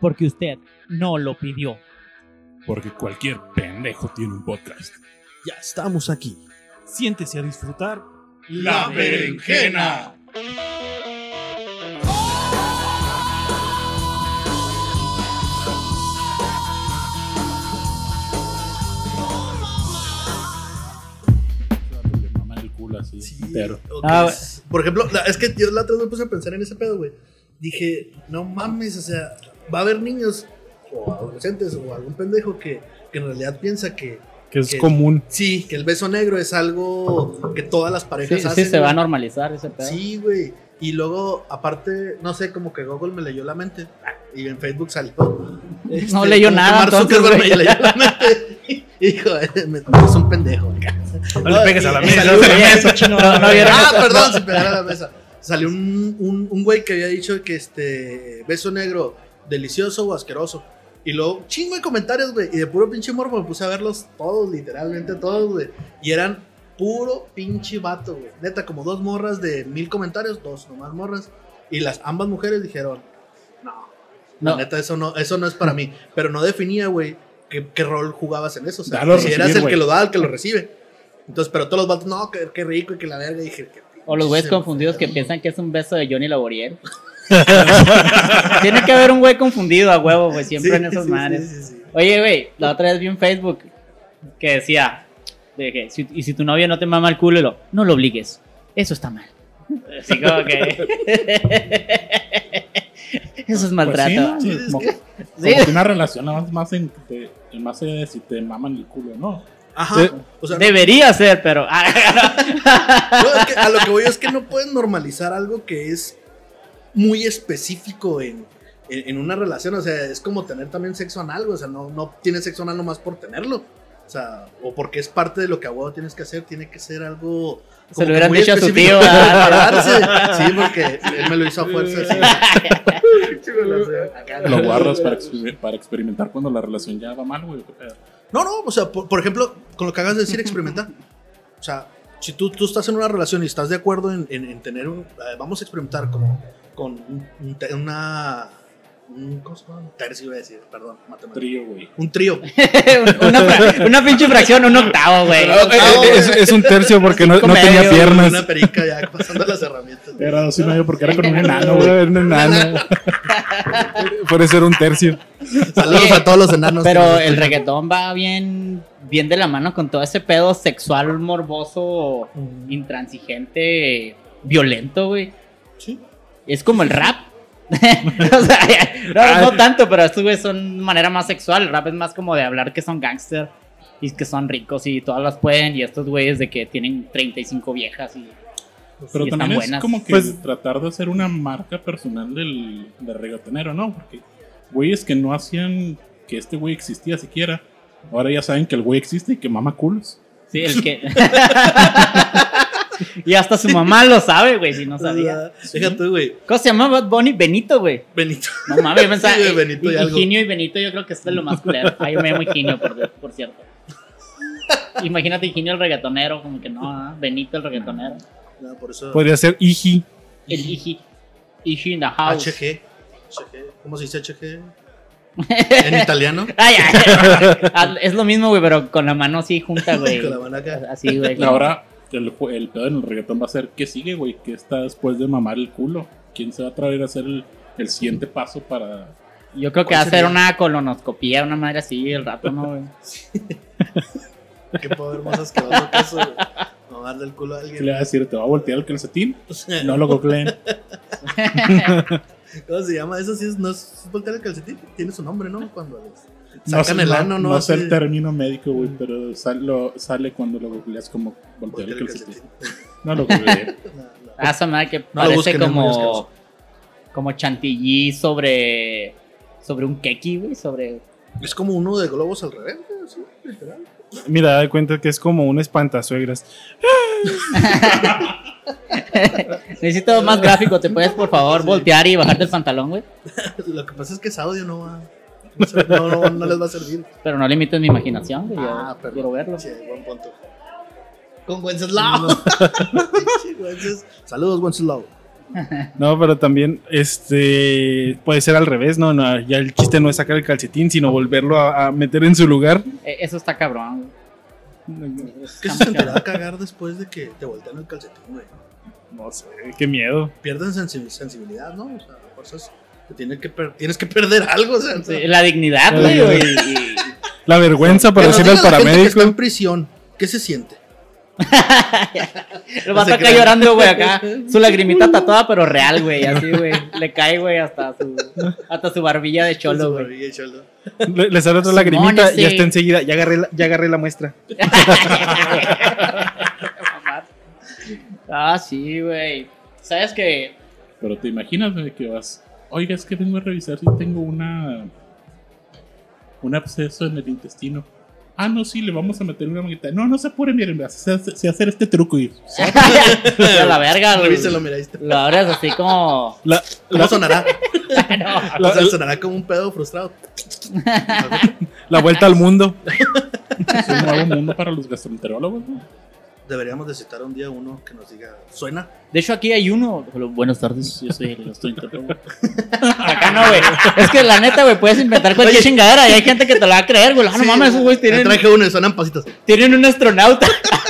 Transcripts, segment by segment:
porque usted no lo pidió. Porque cualquier pendejo tiene un podcast. Ya estamos aquí. Siéntese a disfrutar. La berenjena. Ok. Ah, Por ejemplo, es que yo la otra vez me puse a pensar en ese pedo, güey. Dije, no mames, o sea, va a haber niños o adolescentes o algún pendejo que, que en realidad piensa que Que es Que- común. sí, que el beso negro es algo que todas las Sí, parejas sí, hacen. se va a normalizar ese pedo. Sí, güey. Y luego, aparte, no sé, como que Google me leyó la mente. Y en Facebook salió. este, No leyó como que nada, Mark Zuckerberg me leyó la mente. Hijo, me, es un pendejo. No le pegues a la mesa. no a la mesa, chino. No, Ah, perdón, sin pegar a la mesa. Salió un, un, un güey que había dicho que este beso negro, delicioso o asqueroso. Y luego, chingo de comentarios, güey. Y de puro pinche morbo me puse a verlos todos, literalmente todos, güey. Y eran puro pinche vato, güey. Neta, como dos morras de mil comentarios, dos nomás morras. Y las ambas mujeres dijeron, no, No. la neta, eso no, eso no es para mí. Pero no definía, güey, qué, qué rol jugabas en eso. O sea, si eras recibir, el güey. que lo da, el que lo recibe. Entonces, pero todos los vatos, no, qué, qué rico y que la verga. Y dije, qué O los güeyes confundidos que piensan que es un beso de Johnny Laboriel. Tiene que haber un güey confundido a huevo, güey, siempre Sí, en esos sí, manes. sí, sí, sí. Oye, güey, la otra vez vi en Facebook que decía, de que, si- y si tu novio no te mama el culo, lo, no lo obligues. Eso está mal. Así como que... Eso es maltrato. Pues sí, Sí, es como, que- como que una relación nada más, más en, te- en base de si te maman el culo, ¿no? Ajá. O sea, no- Debería ser, pero... no, es que a lo que voy es que no pueden normalizar algo que es muy específico en, en, en una relación. O sea, es como tener también sexo anal, o sea, no, no tienes sexo anal nomás por tenerlo. O sea, o porque es parte de lo que a huevo tienes que hacer, tiene que ser algo. Se lo hubieran muy dicho a su específico tío, darse. Sí, porque él me lo hizo a fuerza. sí. Lo guardas para, exper- para experimentar cuando la relación ya va mal, güey. No, no, o sea, por, ejemplo, con lo que hagas de decir, experimentar. O sea, si tú, tú estás en una relación y estás de acuerdo en, en- en tener un. eh, vamos a experimentar como con un- una. Un, ¿Cómo se llama? Un tercio, iba a decir, perdón. Trío, güey. Un trío. una, una pinche fracción, un octavo, güey. Eh, eh, es, es un tercio porque no, tenía medio, piernas. Una perica ya pasando las herramientas. güey. Era dos y medio porque era con un enano, No, güey. un enano. Puede ser un tercio. Saludos Oye, a todos los enanos. Pero el reggaetón va bien, bien de la mano con todo ese pedo sexual, morboso, intransigente, violento, güey. Sí. Es como el rap. o sea, no, no tanto, pero estos güeyes son de manera más sexual. El rap es más como de hablar que son gangster y que son ricos y todas las pueden. Y estos güeyes de que tienen 35 viejas y. Pero y están también es como que Pues- tratar de hacer una marca personal del, del reggaetonero, ¿no? Porque güeyes que no hacían que este güey existía siquiera, ahora ya saben que el güey existe y que mama culos. Sí, el que. y hasta su mamá lo sabe, güey, si no sabía. Fíjate, güey. ¿Cómo se llama Bad Bunny? Benito, güey. Benito. No mames, yo pensaba. Sí, eh, Benito y algo. Higinio y Benito, yo creo que es de lo más culero. Ay, yo me llamo Higinio, por, por cierto. Imagínate Higinio el reggaetonero, como que no, ¿ah? Benito el reggaetonero. No, por eso. Podría ser Iji. El Iji. Iji in the house. HG. HG. ¿Cómo se dice HG? En italiano. Ay, ay. Ah, Es lo mismo, güey, pero con la mano así junta, güey. Con la mano acá. Así, güey. Ahora el, el pedo en el reggaetón va a ser ¿qué sigue, güey? ¿Qué está después de mamar el culo? ¿Quién se va a traer a hacer el, el siguiente paso para... Yo creo que ¿Cuál va a hacer sería? una colonoscopía, una madre así, el rato, ¿no, güey? Qué poder más asqueroso que eso, darle el culo a ¿Qué alguien. le va a decir? ¿Te va a voltear el calcetín? No lo googleen. ¿Cómo se llama? Eso sí es, no es voltear el calcetín. Tiene su nombre, ¿no? Cuando No sacan sé, el no- ano, ¿no? No sé el término médico, güey, pero sal- lo- sale cuando lo googleas como voltear el el calcetín. No lo googleé. No, no. Ah, esa madre que No parece es como. Como chantilly sobre. Sobre un keki, güey. Sobre. Es como uno de globos al revés, güey, así, literal. Mira, da cuenta que es como un espantasuegras. Necesito más gráfico. ¿Te puedes, por favor, voltear y bajarte el pantalón, güey? Lo que pasa es que ese audio no va. No, se- no, no, no les va a servir. Pero no limites mi imaginación, güey. Yo Ah, perdón. quiero verlo. Sí, buen punto. Con Wenceslao. Saludos, Wenceslao. No, pero también este puede ser al revés, ¿no? no ya el chiste no es sacar el calcetín, sino volverlo a, a meter en su lugar. Eh, Eso está cabrón. ¿Qué se sentirá cagar después de que te voltean el calcetín, güey? No sé, qué miedo. Pierden sensi- sensibilidad, ¿no? O sea, a fuerzas te tiene que per- tienes que perder algo, o sea. Sí, la dignidad, La güey. dignidad. y- y- La vergüenza para Que decirle al la que paramédico. está en prisión, ¿qué se siente? Lo va a crean. llorando, güey, acá. Su lagrimita tatuada, pero real, güey. Así, güey. Le cae, güey, hasta su, hasta su barbilla de cholo, güey. Le, le sale otra Simón, lagrimita y está enseguida. Ya agarré la, ya agarré la muestra. ah, sí, güey. ¿Sabes qué? Pero te imaginas güey, que vas. Oiga, es que vengo a revisar si tengo una. Un absceso en el intestino. Ah, no, sí, le vamos a meter una manguita. No, no se apure, miren, sé hacer este truco y. A la verga. Revíselo, mira, ahí está. Lo abres así como. La, ¿Cómo sonará? no. O sea, sonará como un pedo frustrado. la vuelta al mundo. Es un nuevo mundo para los gastroenterólogos, ¿no? Deberíamos de citar un día uno que nos diga, ¿suena? De hecho, aquí hay uno. Hola, Buenas tardes, yo soy el gastroenterólogo. Acá no, güey. Es que la neta, güey, puedes inventar cualquier Oye. chingadera y hay gente que te la va a creer, güey. Ah, no Sí, mames, esos güeyes tienen, Traje uno y suenan pasitos. tienen un astronauta.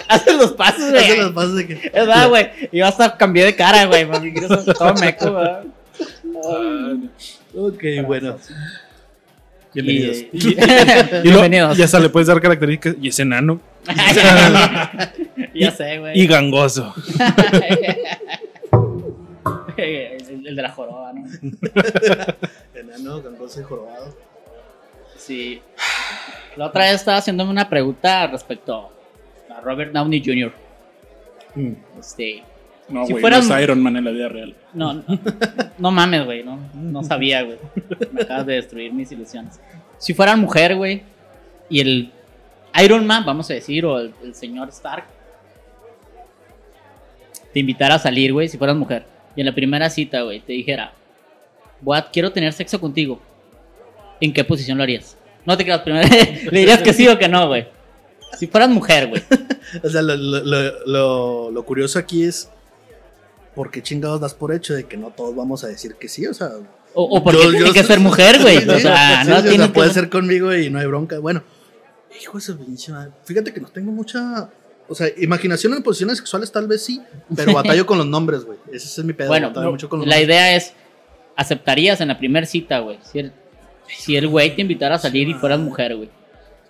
Hacen los pasos, güey. Hacen los pasos de que. Es verdad, güey. Y hasta cambié de cara, güey. porque quiero ser todo meco, güey. Ok, bueno. Y, Bienvenidos. y- Y lo- Bienvenidos. y hasta le puedes dar características. Y es enano. ya sé, güey. Y gangoso. el, el de la joroba, ¿no? Enano, gangoso y jorobado. Sí. La otra vez estaba haciéndome una pregunta respecto a Robert Downey Jr. Mm. Este. No, Si güey, fueran- no es Iron Man en la vida real. No, no, no mames, güey. No, no sabía, güey. Me acabas de destruir mis ilusiones. Si fueran mujer, güey, y el Iron Man, vamos a decir, o el, el señor Stark, te invitara a salir, güey, si fueras mujer, y en la primera cita, güey, te dijera, a- quiero tener sexo contigo, ¿en qué posición lo harías? No te creas, primero le dirías que sí o que no, güey. Si fueras mujer, güey. O sea, lo, lo, lo, curioso aquí es. ¿Por qué chingados das por hecho de que no todos vamos a decir que sí? O sea. O, o porque yo- tiene yo- que ser mujer, güey. O sea, sí, no sí, o sea, tiene que puede ser- ser conmigo y no hay bronca. Bueno, hijo de su pinche madre. Fíjate que no tengo mucha. O sea, imaginación en posiciones sexuales tal vez sí, pero batallo con los nombres, güey. Ese es mi pedo. Bueno, mucho con los la nombres. idea es, ¿aceptarías en la primera cita, güey? Si el, si el güey te invitara a salir y fueras mujer, güey.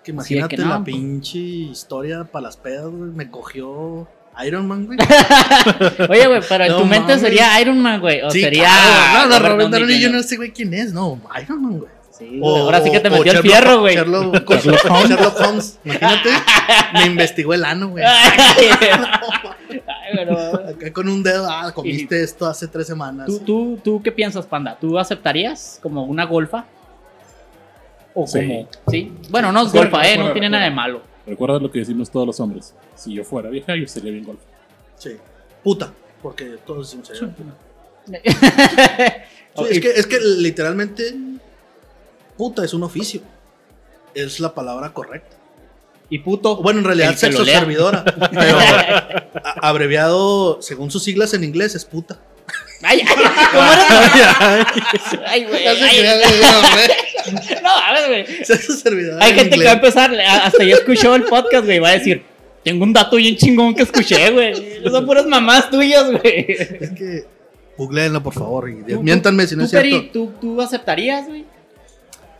Que imagínate que no, la pues. pinche historia para las pedas, güey. Me cogió Iron Man, güey. Oye, güey, pero en No tu mente sería Iron Man, güey. O Sí, sería. claro, no, no, Downey Downey Jr. Jr. ese güey quién es, no, Iron Man, güey. Sí, güey, ahora sí que te metió el fierro, güey. Sherlock, Sherlock Holmes, imagínate. Me investigó el ano, güey. Acá con un dedo, ah, comiste esto hace tres semanas. ¿Tú, tú, ¿Tú qué piensas, Panda? ¿Tú aceptarías como una golfa? ¿O Sí. como.? Sí. Bueno, no es golfa, ¿eh? No tiene nada de malo. Recuerda lo que decimos todos los hombres. Si yo fuera vieja, yo sería bien golf. Sí. Puta, porque todos decimos eso. Sí, Ok. es, que, es que literalmente, puta es un oficio. Es la palabra correcta. Y puto. Bueno, en realidad, sexo servidora. Pero abreviado, según sus siglas en inglés, es puta. Ay, ay, ¿cómo era? Ay, güey. No, a ver, güey. Sexo servidora. Hay en gente que va a empezar, hasta ya escuchó el podcast, güey, va a decir, tengo un dato bien chingón que escuché, güey. Son puras mamás tuyas, güey. Es que, googleenlo, por favor. Y miéntanme si no ¿Tú, es cierto. Peri, ¿tú, ¿tú aceptarías, güey?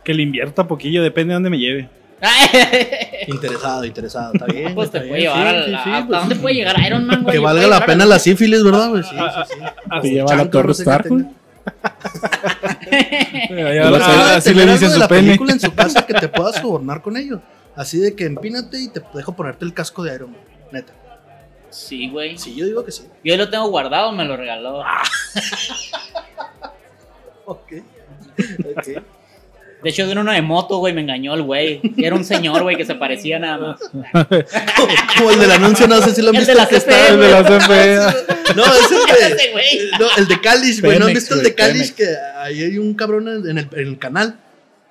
Que le invierta poquillo, depende de dónde me lleve. Interesado, interesado. Está bien. pues te puede llevar sí, a, la- sí, ¿Hasta pues dónde puede llegar Iron Man, güey? Que valga Puede la llegar pena la sífilis, ¿verdad, güey? Sí, Ah, sí, sí. Te lleva a la Torre no sé qué Stark, güey. tenga. Allá- Ah, así le tener de su la pene. película en su casa que te puedas sobornar con ello. Así de que empínate y te dejo ponerte el casco de Iron Man. Neta. Sí, güey. Sí, yo digo que sí. Yo lo tengo guardado, me lo regaló. Ok. Ok. De hecho, era uno de moto, güey, me engañó el güey. Era un señor, güey, que se parecía nada más. Como, el del anuncio, no sé si lo han El visto. de que está- CFE, El de la CFE. No, es el de. No, el de Cáliz, güey. ¿No han visto el de Cáliz? Que ahí hay un cabrón en el, en el canal.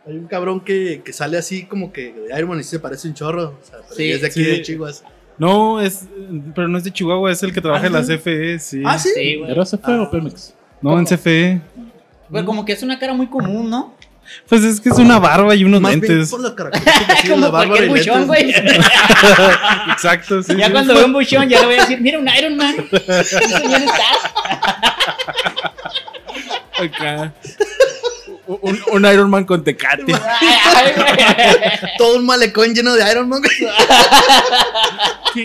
Hay un cabrón que, que sale así como que de Iron Man y sí se parece un chorro. O sea, pero Sí, es de aquí sí. de Chihuahua. No, es, pero no es de Chihuahua, es el que trabaja en la CFE, sí. Ah, sí. Sí, güey. ¿Era CFE Ah. o Pemex? No, ¿Cómo? en CFE. Pues como que es una cara muy común, ¿no? Pues es que es una barba y unos Más bien lentes. como la bárbara cualquier buchón, güey. Exacto, sí. ya sí. cuando veo un buchón ya le voy a decir, mira un Iron Man. Bien. Acá. Un, un Iron Man con tecate. Todo un malecón lleno de Iron Man. ¿Qué,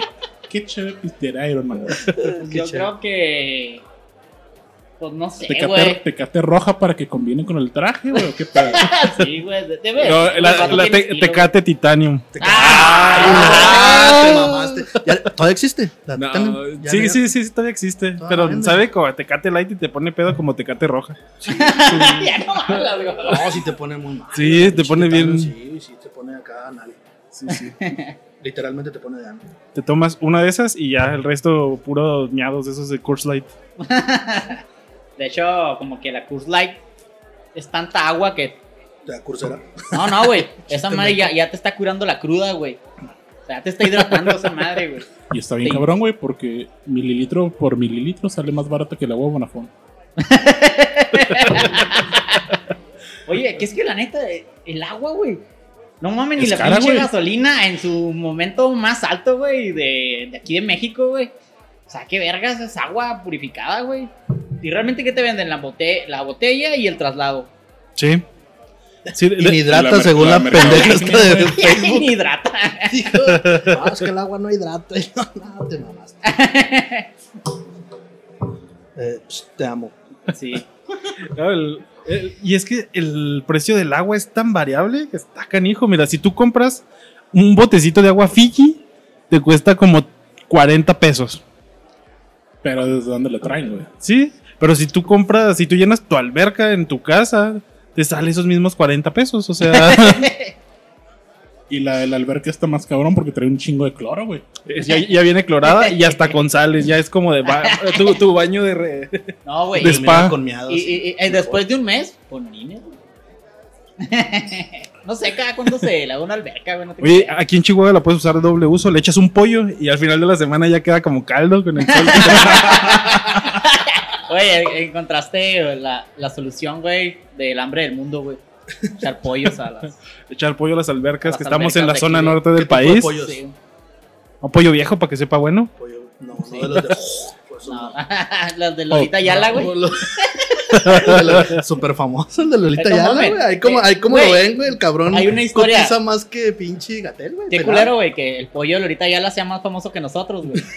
qué chévere Iron Man. Yo chévere. creo que. Pues no sé, Tecate, güey. tecate roja para que combine con el traje, güey. ¿o ¿Qué pedo? Sí, güey. Debe. No, la, la te- estilo, tecate Titanium. Ah, te mamaste. Ya- ¿Todavía existe? ¿La No, sí, no? sí, sí, todavía existe. Todavía pero vende. sabe como tecate light y te pone pedo como tecate roja. ya no hablas, güey. No, sí te pone muy mal. Sí, te pone bien. Sí, sí, te pone acá anal. Sí, sí. Literalmente te pone de ano. Te tomas una de esas y ya el resto puros miados de esos de Coors Light. De hecho, como que la Curse Light es tanta agua que. Da cursera. No, no, güey. Esa madre ya, te está curando la cruda, güey. O sea, te está hidratando esa madre, güey. Y está bien Sí. cabrón, güey, porque mililitro por mililitro sale más barato que el agua Bonafón. Oye, que es que la neta, el agua, güey. No mames, ni la cara, pinche gasolina en su momento más alto, güey, de, de aquí de México, güey. O sea, qué vergas es agua purificada, güey. ¿Y realmente qué te venden? La, bote la botella y el traslado. Sí. Sí, de- Y ni hidrata la según la la, pendeja esta de Ni Facebook. hidrata. Dijo, "Ah, es que el agua no hidrata. Y yo, no, te mamaste. Eh, pues, te amo. Sí. No, el- el- y es que el precio del agua es tan variable que está canijo. Mira, si tú compras un botecito de agua Fiji, te cuesta como 40 pesos. Pero ¿desde dónde lo traen, güey? Sí, pero si tú compras, si tú llenas tu alberca en tu casa, te sale esos mismos 40 pesos. O sea, Y la del alberca está más cabrón porque trae un chingo de cloro, güey. ya, ya viene clorada y hasta con sales. Ya es como de ba- tu, tu baño de. re- No, güey. De y- spa. Con miados. Y, y- y después de un mes, con orines, güey. No sé cada cuándo se le da una alberca, güey. No Oye, aquí en Chihuahua la puedes usar de doble uso. Le echas un pollo y al final de la semana ya queda como caldo con el sol. Oye, encontraste la, la solución, güey, del hambre del mundo, güey. Echar pollos a las. Echar pollo a las albercas, Las que estamos en la de zona aquí, norte ¿Qué del tipo de país. pollos? Sí. Un pollo viejo para que sepa bueno. Pollo, no, Sí. no de los de. Pues, No, no. las de Lolita Yala, güey. Super famoso el de Lolita No Yala, mames. güey. Ahí como, ahí como Güey, lo ven, güey. El cabrón. hay una historia. cotiza más que pinche gatel, güey. Qué pelado. culero, güey, que el pollo de Lolita Yala sea más famoso que nosotros, güey.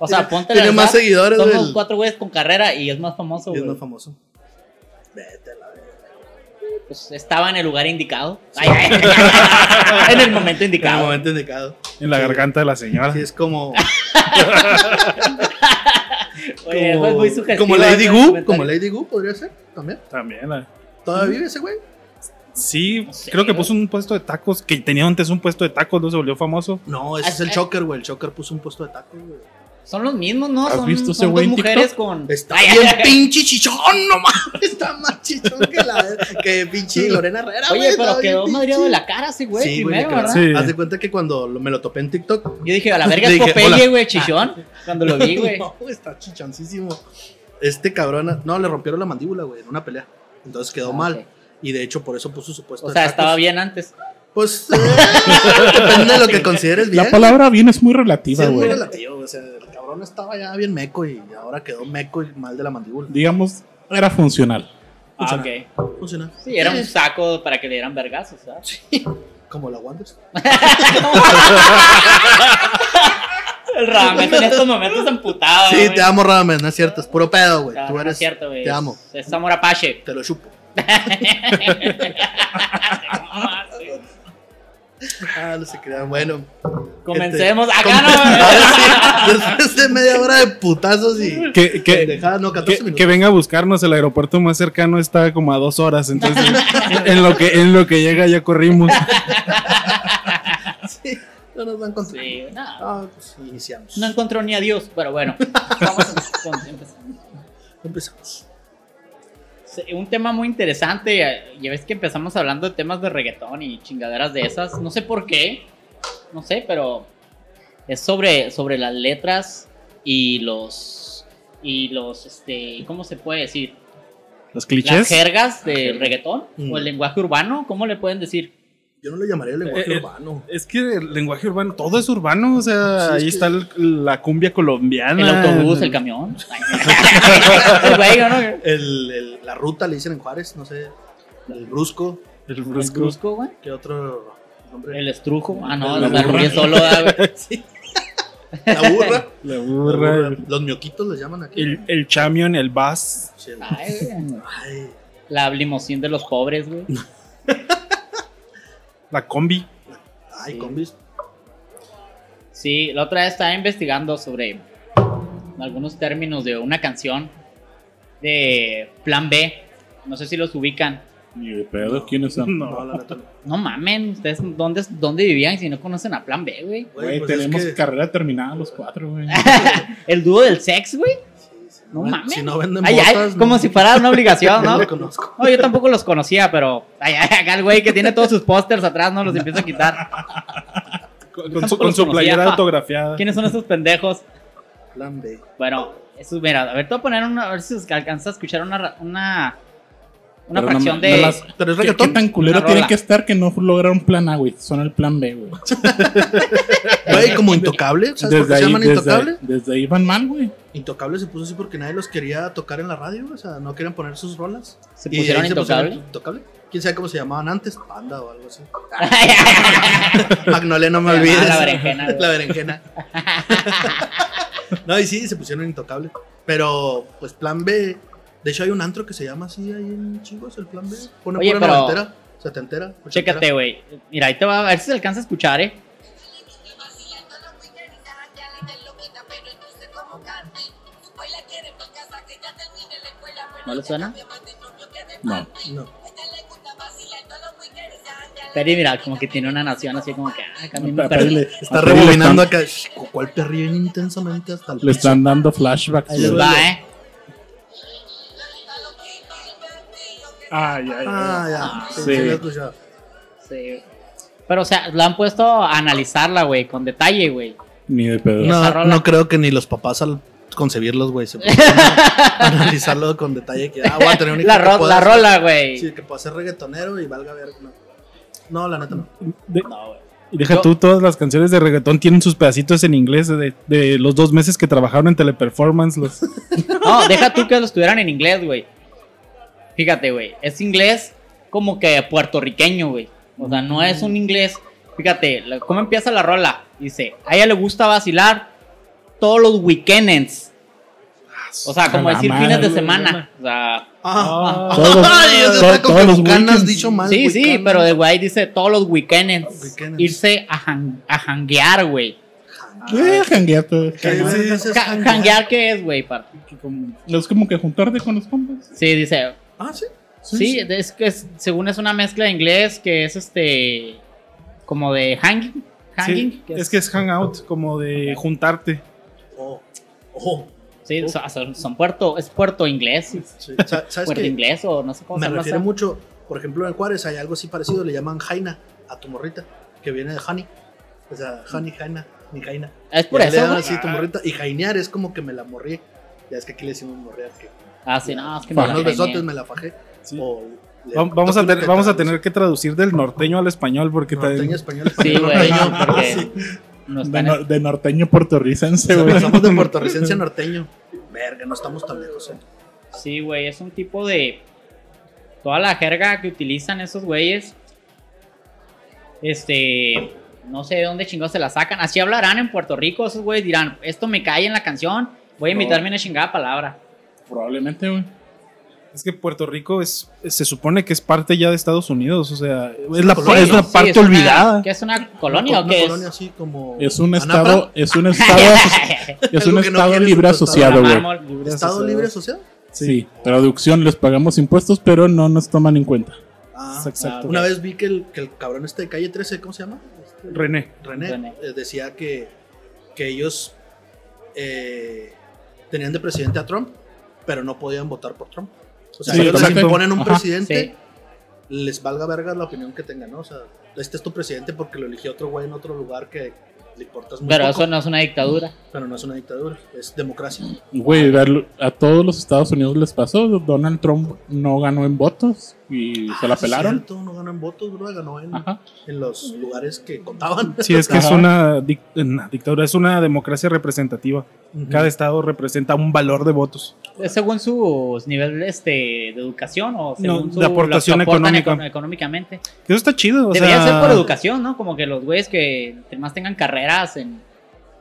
O sea, ponte Tiene más seguidores, Somos güey. cuatro güeyes con carrera y es más famoso, Y güey. es más famoso. Vete a la verga. Pues estaba en el lugar indicado. Ay, ay. en el momento En el indicado. momento indicado. En la garganta de la señora. Sí, es como. Oye, como, fue muy sugestivo. como Lady comentario. Como Lady Gu podría ser también. También. la- ¿Todavía vive ese güey? Sí, sé, creo que puso un puesto de tacos, que tenía antes un puesto de tacos, no se volvió famoso. No, ese es el eh. Choker, güey. El Choker puso un puesto de tacos, güey. Son los mismos, ¿no? ¿Has son, visto ese son güey dos mujeres TikTok? con. Está Ay, bien ay, pinche chichón, no mames. Está más chichón que la que pinche Lorena Herrera, güey. Oye, pero quedó pinche. madreado de la cara ese güey Sí, güey, primero, ¿verdad? Sí. Haz de cuenta que cuando lo- me lo topé en TikTok. Yo dije, a la verga es Popeye, güey, chichón. Cuando lo vi, güey. No, güey, está chichoncísimo. Este cabrón, no, le rompieron la mandíbula, güey, en una pelea. Entonces quedó Ah, mal. Y de hecho, por eso puso su puesto O sea, estaba bien antes. Pues eh, depende de lo que consideres bien. La palabra bien es muy Sí, relativa, es muy güey. relativo. O sea, cabrón estaba ya bien meco y ahora quedó meco y mal de la mandíbula. Digamos, era funcional. Ah, ok. Funciona. Sí, era un saco para que le dieran vergazos, ¿sabes? Como la Wonders. El Radamés en estos momentos emputado. Sí, te amo, Ramen, no es cierto. Es puro pedo, güey. No, Tú no eres. es cierto, güey. Te amo. Es amor apache. Te lo chupo. Ah, no se crean. Bueno. Comencemos. Este, Acá no. Sí, Después de media hora de putazos y. Que, que, pendejadas, no, 14 que, minutos. que venga a buscarnos, el aeropuerto más cercano está como a dos horas, entonces en lo que, en lo que llega ya corrimos. Sí, no nos van a encontrar. Sí, no. Ah, pues iniciamos. No encontró ni a Dios, pero bueno. Vamos a empezar. Empezamos. Un tema muy interesante. eh, Ya ves que empezamos hablando de temas de reggaetón y chingaderas de esas. No sé por qué. No sé, pero es sobre, sobre las letras y los y los, este, ¿cómo se puede decir? Los Las clichés. jergas del reggaetón Mm. o el lenguaje urbano, ¿cómo le pueden decir? Yo no le llamaría lenguaje Eh, eh, urbano. Es que el lenguaje urbano, todo es urbano, o sea, Sí, es ahí que- está el- la cumbia colombiana. El autobús, el camión. el güey, ¿no? El El, el- la ruta le dicen en Juárez, no sé. El brusco. El brusco. brusco, güey. ¿Qué otro nombre? El estrujo. Ah, no, La me burra. solo, ah, güey. La burra. La La burra. Los mioquitos les llaman aquí. El, el chamión, el bus. Sí, el- Ay, güey. Ay, La limosín de los pobres, güey. La combi. ay, Sí. combis. Sí, la otra vez estaba investigando sobre algunos términos de una canción de Plan B. No sé si los ubican. Ni de pedo, ¿quiénes son? No, No. la neta no. No mamen, ¿ustedes dónde, dónde vivían si no conocen a Plan B, güey? Güey, pues es tenemos que- carrera terminada los cuatro, güey. El dúo del sex, güey. No mames. Si no venden Ay, como si fuera una obligación, ¿no? no lo conozco. No, yo tampoco los conocía, pero ay, ay, acá el güey que tiene todos sus pósters atrás no los empieza a quitar. Con, su, con playera autografiada. ¿Quiénes son estos pendejos? Plan B. Bueno, eso, mira, a ver, te voy a poner una, a ver si alcanzas a escuchar una, una, una Pero fracción no- de... no las- Pero es ¿Qué, reggaetón. qué tan culero tiene que estar que no lograron plan A, güey? Son el plan B, güey. Güey, como intocable. ¿Sabes por qué se llaman desde, intocable? desde ahí van mal, güey. Intocable se puso así porque nadie los quería tocar en la radio. O sea, no querían poner sus rolas. Se Y pusieron ahí intocable. intocable. ¿Quién sabe cómo se llamaban antes? Panda o algo así. Magnolia, no me Se olvides. llamaba la berenjena, güey. La berenjena. no, y sí, se pusieron intocable. Pero, pues, plan B. De hecho, hay un antro que se llama así ahí en Chivos, el plan B. Pone Oye, pura pero- noventera, setentera. ochentera. Chécate, güey. Mira, ahí te va a ver si se alcanza a escuchar, eh. ¿No le suena? No. No. Pero y mira, como que tiene una nación así como que... Ah, perro. pero le- Está rebobinando acá. ¿Cuál perrío intensamente hasta el Le están dando flashbacks. Ahí les va, eh. Ay, ay, ay. Ah, ya. Sí, Sí. sí, lo he escuchado. Sí. Pero, o sea, la han puesto a analizarla, güey, con detalle, güey. Ni de pedo. No, rola. no creo que ni los papás al concebirlos, güey, se a analizarlo con detalle. Que, ah, voy a tener un hijo La, ro- la rola, güey. Sí, que pueda ser reggaetonero y valga ver. No, no la neta no. De- No, güey. y deja Yo- tú, todas las canciones de reggaetón tienen sus pedacitos en inglés de, de los dos meses que trabajaron en Teleperformance. Los, No, deja tú que lo estuvieran en inglés, güey. Fíjate, güey. Es inglés como que puertorriqueño, güey. O sea, no es un inglés. Fíjate, ¿cómo empieza la rola? Dice, a ella le gusta vacilar todos los weekends. O sea, como decir madre, fines de semana. O sea, Ah, Todos- Ay, está con todos que los weekends. dicho mal. sí, sí, pero de güey dice todos los weekends. Weekends. Irse a, a janguear, güey. ¿Qué? Jangueato. ¿Qué vergas es Ja- janguear? ¿Janguear qué es, güey? Es como que juntarte con los compas. Sí, dice, Ah, sí. Sí, es que es- según es una mezcla de inglés que es este como de hanging, hanging, Sí, que es que es hangout, como de juntarte. Oh, oh. sí, o sea, son, son puerto, es puerto inglés, ¿Sabes puerto qué? inglés o no sé cómo Me se llama. refiero esa- mucho, por ejemplo, en Juárez hay algo así parecido, le llaman jaina a tu morrita, que viene de honey. O sea, honey, jaina, ni jaina. Es por Y le eso. así tu morrita. Y jainear es como que me la morrí. Ya es que aquí le decimos morrear, que Ah, sí, no, es que me la unos besotes me la fajé. Sí. O le- Va- Vamos a, tener, vamos a tener que traducir del norteño al español porque norteño, también- español, Sí, español, güey, norteño. porque Sí. De, norteño puertorricense, O sea, güey. Pasamos de puertorricense a norteño. Verga, no estamos tan lejos. eh. Sí, güey, es un tipo de toda la jerga que utilizan esos güeyes. Este, no sé de dónde chingados se la sacan. Así hablarán en Puerto Rico, esos güeyes dirán, esto me cae en la canción, voy a invitarme una chingada palabra. Probablemente, güey. Es que Puerto Rico es, se supone que es parte ya de Estados Unidos, o sea, es la, colonia, es la Sí, parte es una- olvidada. ¿Qué es una colonia o qué una es? colonia así como. Es un Anapra. estado, es un estado, es un no estado libre estado. asociado, güey. ¿Estado asociado. libre asociado? Sí, traducción, les pagamos impuestos, pero no nos toman en cuenta. Ah, Exacto. Una vez vi que el, que el cabrón este de calle 13, ¿cómo se llama? Este, René. René, René. eh, decía que, que ellos eh, tenían de presidente a Trump, pero no podían votar por Trump. O sea, Sí, ellos les imponen un Ajá. presidente, Sí. les valga verga la opinión que tengan, ¿no? O sea, este es tu presidente porque lo eligió otro güey en otro lugar que le importas muy Pero poco. eso no es una dictadura. Pero no es una dictadura, es democracia. Güey, a, a todos los Estados Unidos les pasó. Donald Trump no ganó en votos y se la Ah, pelaron. cierto, no ganó en votos, bro, ganó en, en los lugares que contaban. Sí, es que es una, dic- una dictadura, es una democracia representativa. Cada estado representa un valor de votos. ¿Es según su nivel este, de educación o No, según su, de aportación económica. eco- económicamente? Eso está chido. O Debería sea, ser por educación, ¿no? Como que los güeyes que más tengan carreras en...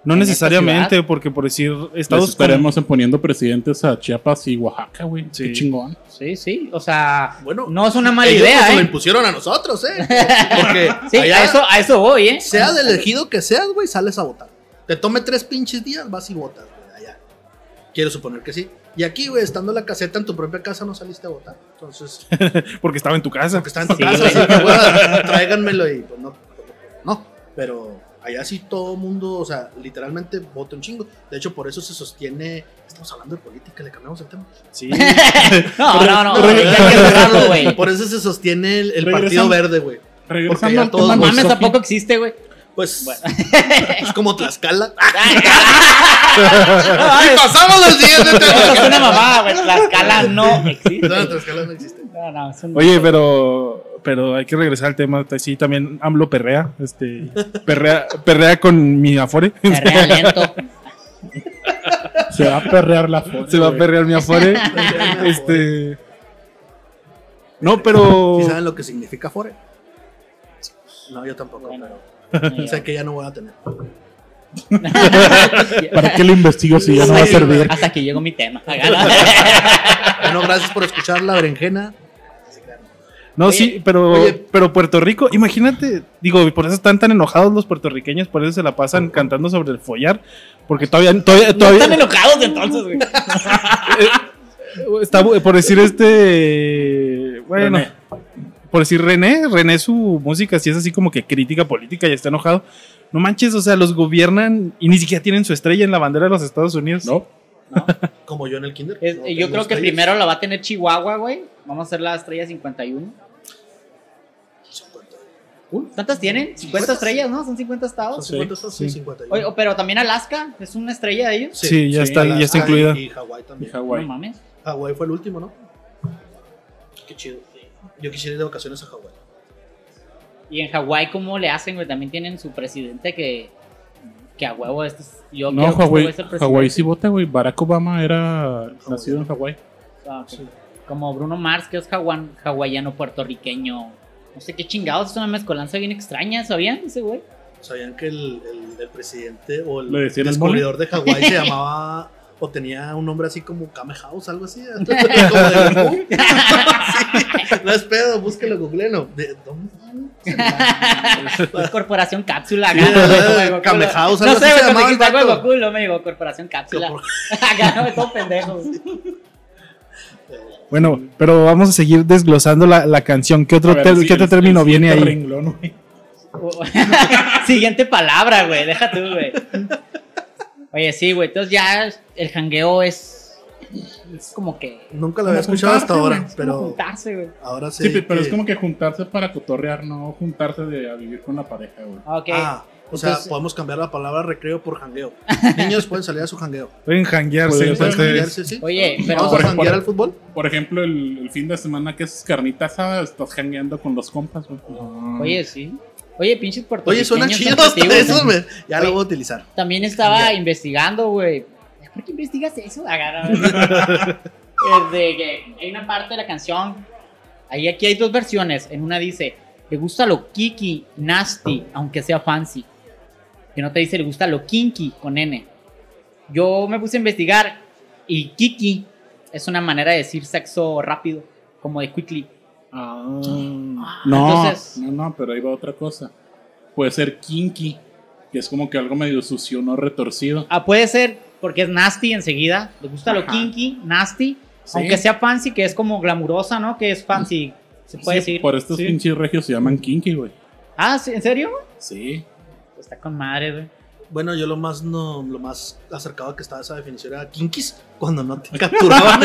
No en necesariamente, esta porque por decir, Les estados esperemos en poniendo presidentes a Chiapas y Oaxaca, güey. Sí. Qué chingón. Sí, sí. O sea, Bueno, no es una mala Ellos idea, nos lo ¿eh? impusieron a nosotros, ¿eh? Porque Sí, allá, a eso, a eso voy, ¿eh? sea del elegido que seas, güey, sales a votar. Te tome tres pinches días, vas y votas, güey. Quiero suponer que sí. Y aquí, güey, estando en la caseta en tu propia casa, no saliste a votar. Entonces, porque estaba en tu casa. porque está en tu Sí, casa, así que, tráiganmelo y pues no. No, pero allá sí todo mundo, o sea, literalmente vota un chingo. De hecho, por eso se sostiene. Estamos hablando de política, le cambiamos el tema. Sí. No, no, no. hay que cerrarlo, güey. Por eso se sostiene el, Partido Verde, güey. Regresando ya al todos tema No mames, tampoco existe, güey. Pues es como Tlaxcala. No, Y pasamos al siguiente Eso es una mamada, güey. La escala no existe. No, Tlaxcala no existe. No, no, es un- Oye, pero, pero hay que regresar al tema. Sí, también AMLO perrea. Este, perrea, perrea con mi Afore. Perrea lento. Se va a perrear la foto. Se va a perrear mi Afore. este. No, pero. ¿Sí saben lo que significa Fore? No, yo tampoco, Bueno. pero sé que ya no voy a tener. ¿Para qué lo investigo si ya no va a servir? Hasta que llegó mi tema. Bueno, gracias por escuchar la berenjena. No, Oye, sí, pero, oye. pero Puerto Rico, imagínate, digo, por eso están tan enojados los puertorriqueños, por eso se la pasan cantando sobre el follar, porque todavía, todavía, No todavía están enojados entonces, güey. está bu- por decir este, bueno, René. Por decir René, René su música sí es así como que crítica política y está enojado. No manches, o sea, los gobiernan y ni siquiera tienen su estrella en la bandera de los Estados Unidos. No. Como yo en el kinder. Es- No yo creo que estrellas. primero la va a tener Chihuahua, güey. Vamos a hacer la estrella 51. ¿Cuántas tienen? 50 estrellas, ¿no? Son 50 Son estados. 50 estados, sí, sí. 51. Oye, o- pero también Alaska es una estrella de ellos. Sí, ya está- ya está incluida. Y, y Hawái también. Y Hawái. No mames. Hawái fue el último, ¿no? Qué chido. Yo quisiera ir de vacaciones a Hawái. Y en Hawái, ¿cómo le hacen, güey? También tienen su presidente que. Que a huevo, este es. Yo No, este Hawái. Hawái sí vota, güey. Barack Obama era nacido en Hawái. Ah. Como Bruno Mars, que es hawaiano, hawaiano puertorriqueño. No sé qué chingados, es una mezcolanza bien extraña, ¿sabían ese güey? ¿Sabían que el, el- el presidente o el ¿Le decían el descubridor de Hawái se llamaba o tenía un nombre así como Kame House, algo así? como de Goku. Sí, no es pedo, búsquelo, googleenlo. ¿De dónde? Corporación Cápsula. Sí. Kame House, No sé, así el dijiste algo de. Goku, lo me digo Corporación Cápsula. Acá no me todo pendejo. Bueno, pero vamos a seguir desglosando la, la canción. ¿Qué otro, A ver, ter- sí, ¿qué otro el- término el viene ahí? renglón, güey. Siguiente palabra, güey. Deja tú, güey. Oye, sí, güey. Entonces ya el jangueo es. Es como que. Nunca lo había Como escuchado hasta ahora, Es como pero juntarse, güey. ahora Sí, pe- pero que- es como que juntarse para cotorrear, no juntarse de a vivir con la pareja, güey. Ok. Ah, o sea, Entonces- podemos cambiar la palabra recreo por jangueo. Niños pueden salir a su jangueo. Pueden janguearse. Pueden ¿Pueden entonces- janguearse, sí? Oye, pero. ¿Vamos a Por- janguear por- al fútbol? Por ejemplo, el, el fin de semana que es carnita asada, estás jangueando con los compas, güey. Oye, sí. Oye, pinches Oye, puertorriqueños. suena son chido hasta creativos, eso, güey. me- ya Oye. lo voy a utilizar. También estaba Ya. investigando, güey. ¿Por qué investigas eso? Agarra. Que hay una parte de la canción. Ahí aquí hay dos versiones. En una dice, le gusta lo kiki, nasty, aunque sea fancy. Que no te dice, le gusta lo kinky con N. Yo me puse a investigar y kiki es una manera de decir sexo rápido, como de quickly. No, Entonces- no, no, pero ahí va otra cosa. Puede ser kinky, que es como que algo medio sucio, no retorcido. Ah, puede ser porque es nasty enseguida. Le gusta lo kinky, nasty. Sí. Aunque sea fancy, que es como glamurosa, ¿no? Que es fancy, se puede Sí, decir. Por estos Sí. pinches regios se llaman kinky, güey. Ah, ¿sí? ¿en serio? Sí. Pues está con madre, güey. Bueno, yo lo más no, lo más acercado que estaba a esa definición era kinkis, cuando no te capturaban.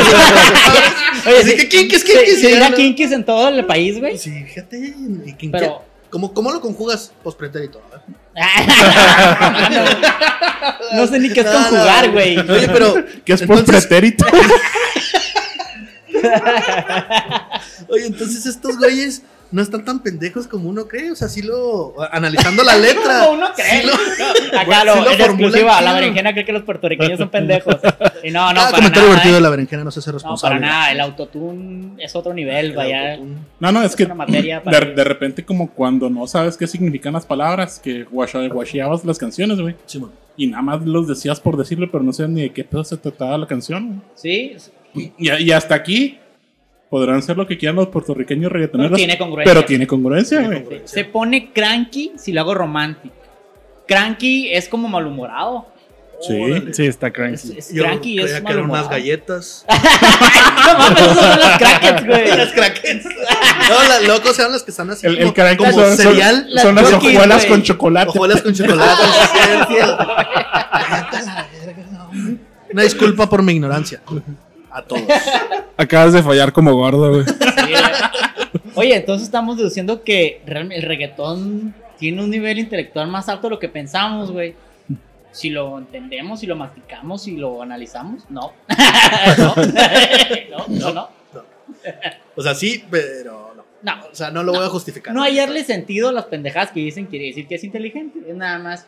Oye, Así que kinkis, sí, kinkis. sí, ya no- kinkis en todo el país, güey. Sí, fíjate. Pero ¿Cómo, cómo lo conjugas pospretérito? A ver. no, sé ni qué es No, no, conjugar, güey. Oye, pero. ¿Qué es por entonces- pretérito? Oye, entonces estos güeyes no están tan pendejos como uno cree. O sea, sí lo. Analizando la letra. Como uno cree. sí lo- No, Acá Bueno, lo, sí lo en formulan exclusiva, la berenjena cree que los puertorriqueños son pendejos. Y no, no, Cada para comentario nada. vertido ¿eh? de la berenjena no se hace No, responsable. para nada. El autotune es otro nivel, El vaya. autotune. No, no, es Es que de, repente como cuando no sabes qué significan las palabras, que guasheabas las canciones, güey. Sí, man. Y nada más los decías por decirlo, pero no sabes ni de qué pedo se trataba la canción, Sí, güey. Y, y hasta aquí podrán ser lo que quieran los puertorriqueños reggaetoneros. pero tiene congruencia. pero tiene congruencia, güey. Sí. Se pone cranky si lo hago romántico. Cranky es como malhumorado. Sí. Órale. Sí, está Es, cranky. es Yo cranky y es creía que eran unas galletas. no mames, son los crackers, güey. Las crackers. No, las locos eran las que están así. El, el como, crack como son, son- cereal. Las son las cookies, hojuelas con chocolate. Ojuelas con chocolate. sí, sí. Una disculpa por mi ignorancia. A todos. Acabas de fallar como gordo, güey. Sí, güey. Oye, entonces estamos deduciendo que realmente el reggaetón tiene un nivel intelectual más alto de lo que pensamos, güey. Si lo entendemos, si lo masticamos, si lo analizamos, no. no. no, no, no. O sea, sí, pero no. No, O sea, no lo voy a justificar. no hallarle sentido a las pendejadas que dicen quiere decir que es inteligente. Es nada más.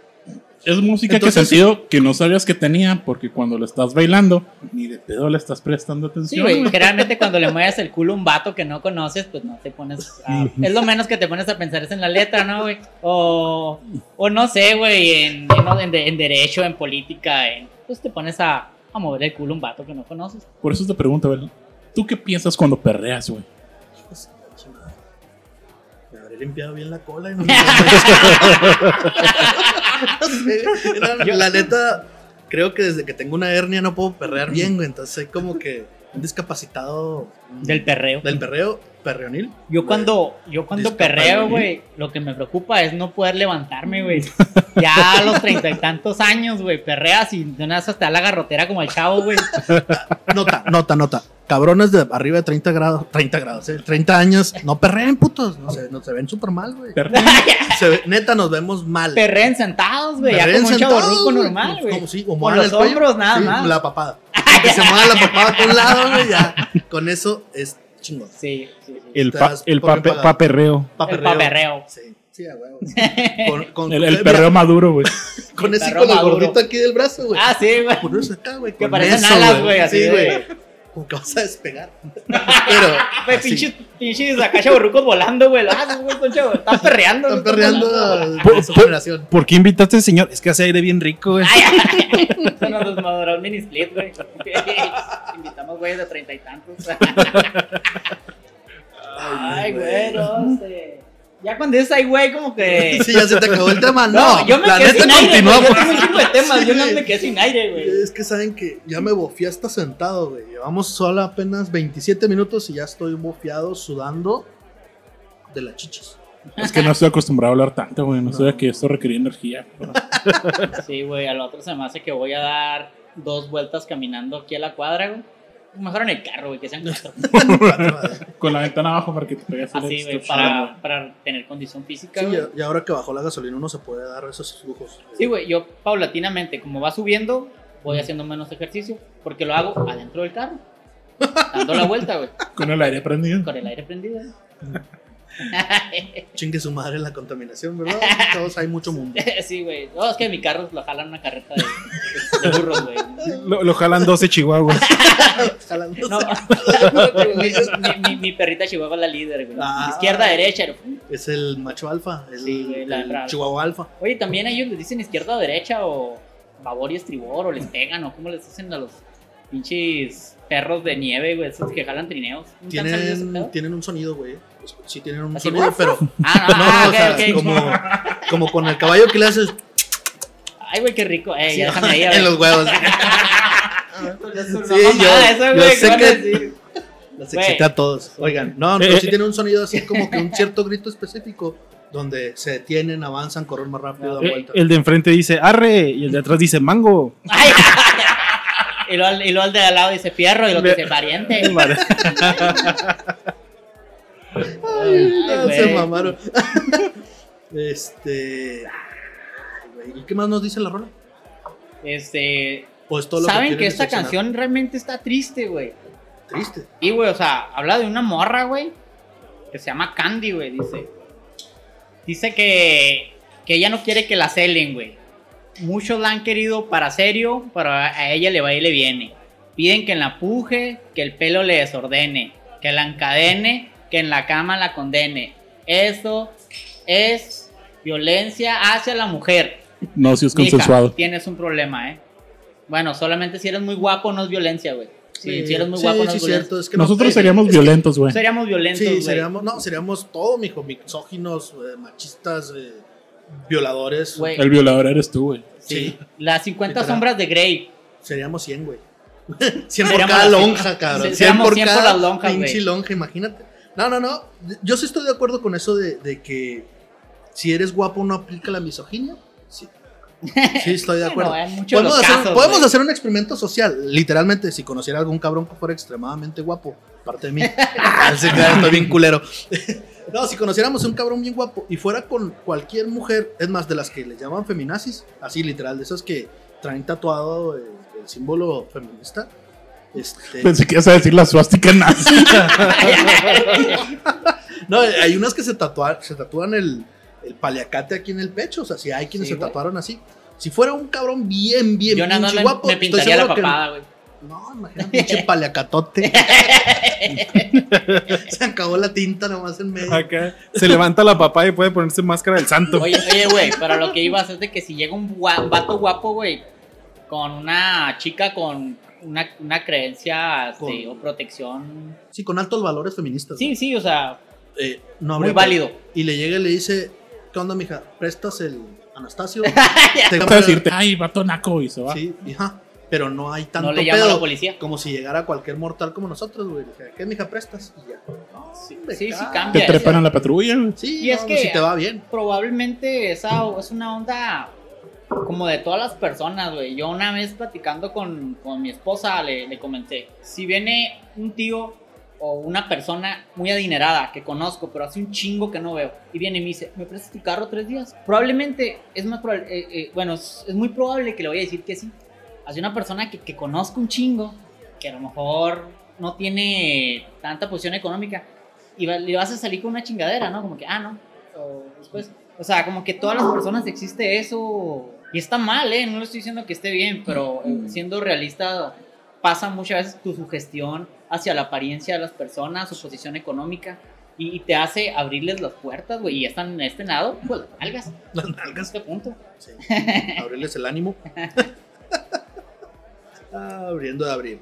Es música Entonces- que sentido que no sabías que tenía, porque cuando lo estás bailando, ni de pedo le estás prestando Sí, atención. güey. güey. Generalmente cuando le mueves el culo a un vato que no conoces, pues no te pones. a- es lo menos que te pones a pensar es en la letra, ¿no, güey? O, o no sé, güey, en, en, en de- en derecho, en política, en, pues te pones a, a mover el culo a un vato que no conoces. Por eso te pregunto, ¿verdad? ¿Tú qué piensas cuando perreas, güey? Me habré limpiado bien la cola. y no- No la neta, creo que desde que tengo una hernia no puedo perrear bien, güey. Entonces soy como que un discapacitado Del perreo. del perreo, perreonil. Yo cuando, yo cuando perreo, güey, lo que me preocupa es no poder levantarme, güey. Ya a los treinta y tantos años, güey, perreas y de una vez hasta la garrotera como el chavo, güey. Nota, nota, nota. Cabrones de arriba de 30 grados, 30 grados, eh, 30 años, no perreen, putos. No se, no, se ven súper mal, güey. Neta, nos vemos mal. Perreen sentados, güey, ya como un güey, normal, como- güey. como sí, o Con los el cuello. hombros nada Sí, más. La papada. Que se mueva la papada por un lado, güey, ya. Con eso es chingón. Sí, sí, sí. El, pa- el pape- pagado. paperreo. El paperreo. Sí, sí, a huevo. Con, con- El, el mira, perreo maduro, güey. Con ese con el gordito aquí del brazo, güey. Ah, sí, güey. Por eso acá, güey. Que parecen alas, güey, así güey. Como que vas a despegar. Pero. Güey, pinches, pinches acá chaborrucos volando, güey. Ah, son. Están perreando. Están perreando volando. a su generación. ¿Por qué invitaste al señor? Es que hace aire bien rico, güey. Ay, ay, Se nos desmadró el mini split, güey. Invitamos güeyes de treinta y tantos. Ay, güey, no sé. Ya cuando dices ay, güey, como que. Sí, ya se te acabó el tema. No, No, yo me la quedé neta sin aire. güey. Yo tengo un chingo de temas. Yo no me quedé sin aire, güey. Es que saben que ya me bofié hasta sentado, güey. Llevamos solo apenas 27 minutos y ya estoy bofiado, sudando de las chichis. Es que no estoy acostumbrado a hablar tanto, güey. No, No. sabía que esto requería energía. pero- Sí, güey. Al otro se me hace que voy a dar dos vueltas caminando aquí a la cuadra, güey. Mejor en el carro, güey, que sean cuatro. Con la ventana abajo para que te pegues el Así, güey, para, para tener condición física, Sí, güey. y ahora que bajó la gasolina uno se puede dar esos lujos. Sí, güey, yo paulatinamente, como va subiendo, voy haciendo menos ejercicio, porque lo hago adentro del carro, dando la vuelta, güey, Con el aire prendido. con el aire prendido. Chingue su madre la contaminación, ¿verdad? Todos hay mucho mundo. sí, güey. No, es que mi carro lo jalan una carreta de, de burros, güey. Lo, lo jalan 12 chihuahuas. Jalándose. No, mi, mi- mi perrita chihuahua es la líder, güey. Ah. Izquierda, derecha. Es el macho alfa, el, Sí, güey, la el hembra. chihuahua alfa. Oye, también a ellos les dicen izquierda o derecha, o babor y estribor, o les pegan, o cómo les dicen a los pinches perros de nieve, güey, esos que jalan trineos. ¿Nunca han salido ese Tienen, tienen un sonido, güey. Pues, Sí, tienen un Así, sonido, pero. Ah, no, No, ah, o sea, como, como con el caballo que le haces Ay, güey, qué rico. Eh, sí, ya déjame ahí, a en los huevos. Sí, yo- yo sé ¿qué van a que- Güey. excité a todos. Oigan, no, Eh, pero eh, sí tiene un sonido así como que un cierto grito específico donde se detienen, avanzan, corren más rápido, dan Eh, vueltas. El de enfrente dice arre y el de atrás dice mango. Ay, y luego, y luego el de al lado dice fierro y lo que dice pariente. Se mamaron. este. ay, güey, ¿Y qué más nos dice la rola? Este. O es todo lo Saben que esta canción realmente está triste, güey. Triste. Y, güey, o sea, habla de una morra, güey, que se llama Candy, güey, dice. Dice que, que ella no quiere que la celen, güey. Muchos la han querido para serio, pero a ella le va y le viene. Piden que la puje, que el pelo le desordene, que la encadene, que en la cama la condene. Eso es violencia hacia la mujer. No, si es Mija, consensuado. tienes un problema, ¿eh? Bueno, solamente si eres muy guapo no es violencia, güey. Si, Sí, si eres muy sí, guapo no sí, es violencia. cierto. Es que no- Nosotros seríamos es violentos, güey. Seríamos violentos, Sí, güey. seríamos, no, seríamos todo, mijo, misóginos, eh, machistas, eh, violadores. El violador eres tú, güey. Sí. Sí. Las 50 Literal. sombras de Grey. Seríamos 100, güey. 100 por cada lonja, cabrón. se- 100 seríamos por 100 por cada las lonjas, pinche lonja, imagínate. No, no, no. Yo sí estoy de acuerdo con eso de, de que si eres guapo no aplica la misoginia. Sí. Sí, estoy de acuerdo. Bueno, podemos hacer, casos, podemos güey. hacer un experimento social. Literalmente, si conociera algún cabrón que fuera extremadamente guapo, parte de mí. Así que estoy bien culero. No, si conociéramos a un cabrón bien guapo y fuera con cualquier mujer, es más, de las que le llaman feminazis, así literal, de esas que traen tatuado el, el símbolo feminista. Este, Pensé que ibas a decir la suástica nazi. no, hay unas que se tatúan, se tatúan el, el paliacate aquí en el pecho, o sea, si hay quienes Sí, se güey. tatuaron así. Si fuera un cabrón bien, bien, Yo nada más pinche me, guapo, me pintaría la papada, güey. No, imagínate, pinche paliacatote. Se acabó la tinta nomás en medio. Acá se levanta la papá y puede ponerse máscara del santo. Oye, oye, güey, pero lo que ibas es de que si llega un, gua- un vato guapo, güey, con una chica con una, una creencia o protección. Sí, con altos valores feministas. Sí, sí, o sea, Eh, no muy válido. Y le llega y le dice, ¿qué onda, mija? ¿Prestas el Anastasio? Te Vas a decirte, ay, vato naco, y se va. Sí, ajá. Pero no hay tanto No le llama a pedo la policía. como si llegara cualquier mortal como nosotros, güey. Le dije, ¿Qué, mija, prestas? Y ya. No, Sí, sí, sí ca- cambia. Te trepan a la patrulla, güey. Sí, Y es que- si te va bien. probablemente esa es una onda como de todas las personas, güey. Yo una vez platicando con, con mi esposa le, le comenté, si viene un tío o una persona muy adinerada que conozco, pero hace un chingo que no veo, y viene y me dice, ¿me prestas tu carro tres días? Probablemente es más probable, eh, eh, bueno, es, es muy probable que le voy a decir que sí. Hacia una persona que, que conozco un chingo, que a lo mejor no tiene tanta posición económica, y va- le vas a salir con una chingadera, ¿no? Como que, ah, no. O después, o sea, como que todas las personas existe eso. Y está mal, ¿eh? No le estoy diciendo que esté bien, pero eh, siendo realista, pasa muchas veces tu sugestión hacia la apariencia de las personas, su posición económica, y, y te hace abrirles las puertas, güey. Y están en este lado, pues, algas. Las A nalgas. este punto. Sí. Abrirles el ánimo. Ah, abriendo de abrir.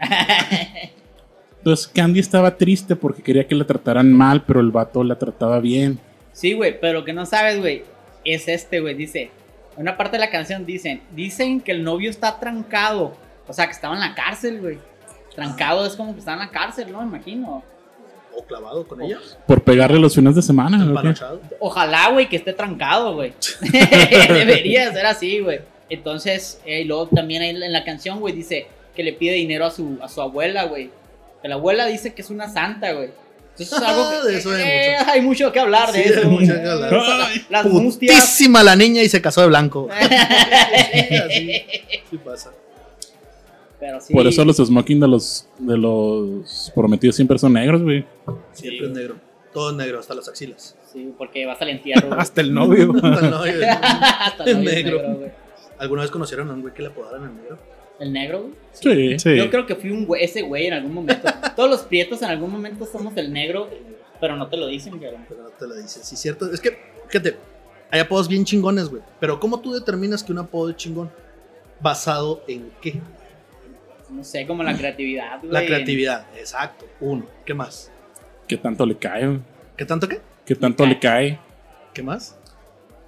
Entonces Candy estaba triste porque quería que la trataran mal, pero el vato la trataba bien. Sí, güey, pero lo que no sabes, güey, es este, güey. Dice, en una parte de la canción dicen, dicen que el novio está trancado. O sea, que estaba en la cárcel, güey. Trancado es como que está en la cárcel, ¿no? Me imagino. O clavado con ella. Por pegarle los fines de semana. ¿o. Ojalá, güey, que esté trancado, güey. Debería ser así, güey. Entonces, eh, y luego también ahí en la canción, güey, dice que le pide dinero a su, a su abuela, güey. Que la abuela dice que es una santa, güey. Entonces es algo que... De eso hay eh, mucho. hay mucho que hablar de Sí, eso. mucho que hablar. Ay, Las mustias. Putísima la niña y se casó de blanco. Sí, así, sí pasa. Pero sí. Por eso los smoking de los, de los prometidos siempre son negros, güey. Siempre es negro. Todo es negro, hasta las axilas. Sí, porque vas al entierro. Hasta el novio. Hasta el novio. Hasta el novio es negro. negro, güey. ¿Alguna vez conocieron a un güey que le apodaran el negro? ¿El negro, güey? Sí. Sí. Yo creo que fui un güey, ese güey en algún momento. Todos los prietos en algún momento somos el negro, pero no te lo dicen, cabrón. Pero no te lo dicen. Sí, cierto. Es que, fíjate, hay apodos bien chingones, güey. Pero ¿cómo tú determinas que un apodo es chingón? ¿Basado en qué? No sé, como la creatividad, güey. La creatividad. Exacto. Uno. ¿Qué más? ¿Qué tanto le cae? güey? ¿Qué tanto qué? ¿Qué tanto le cae? ¿Qué más?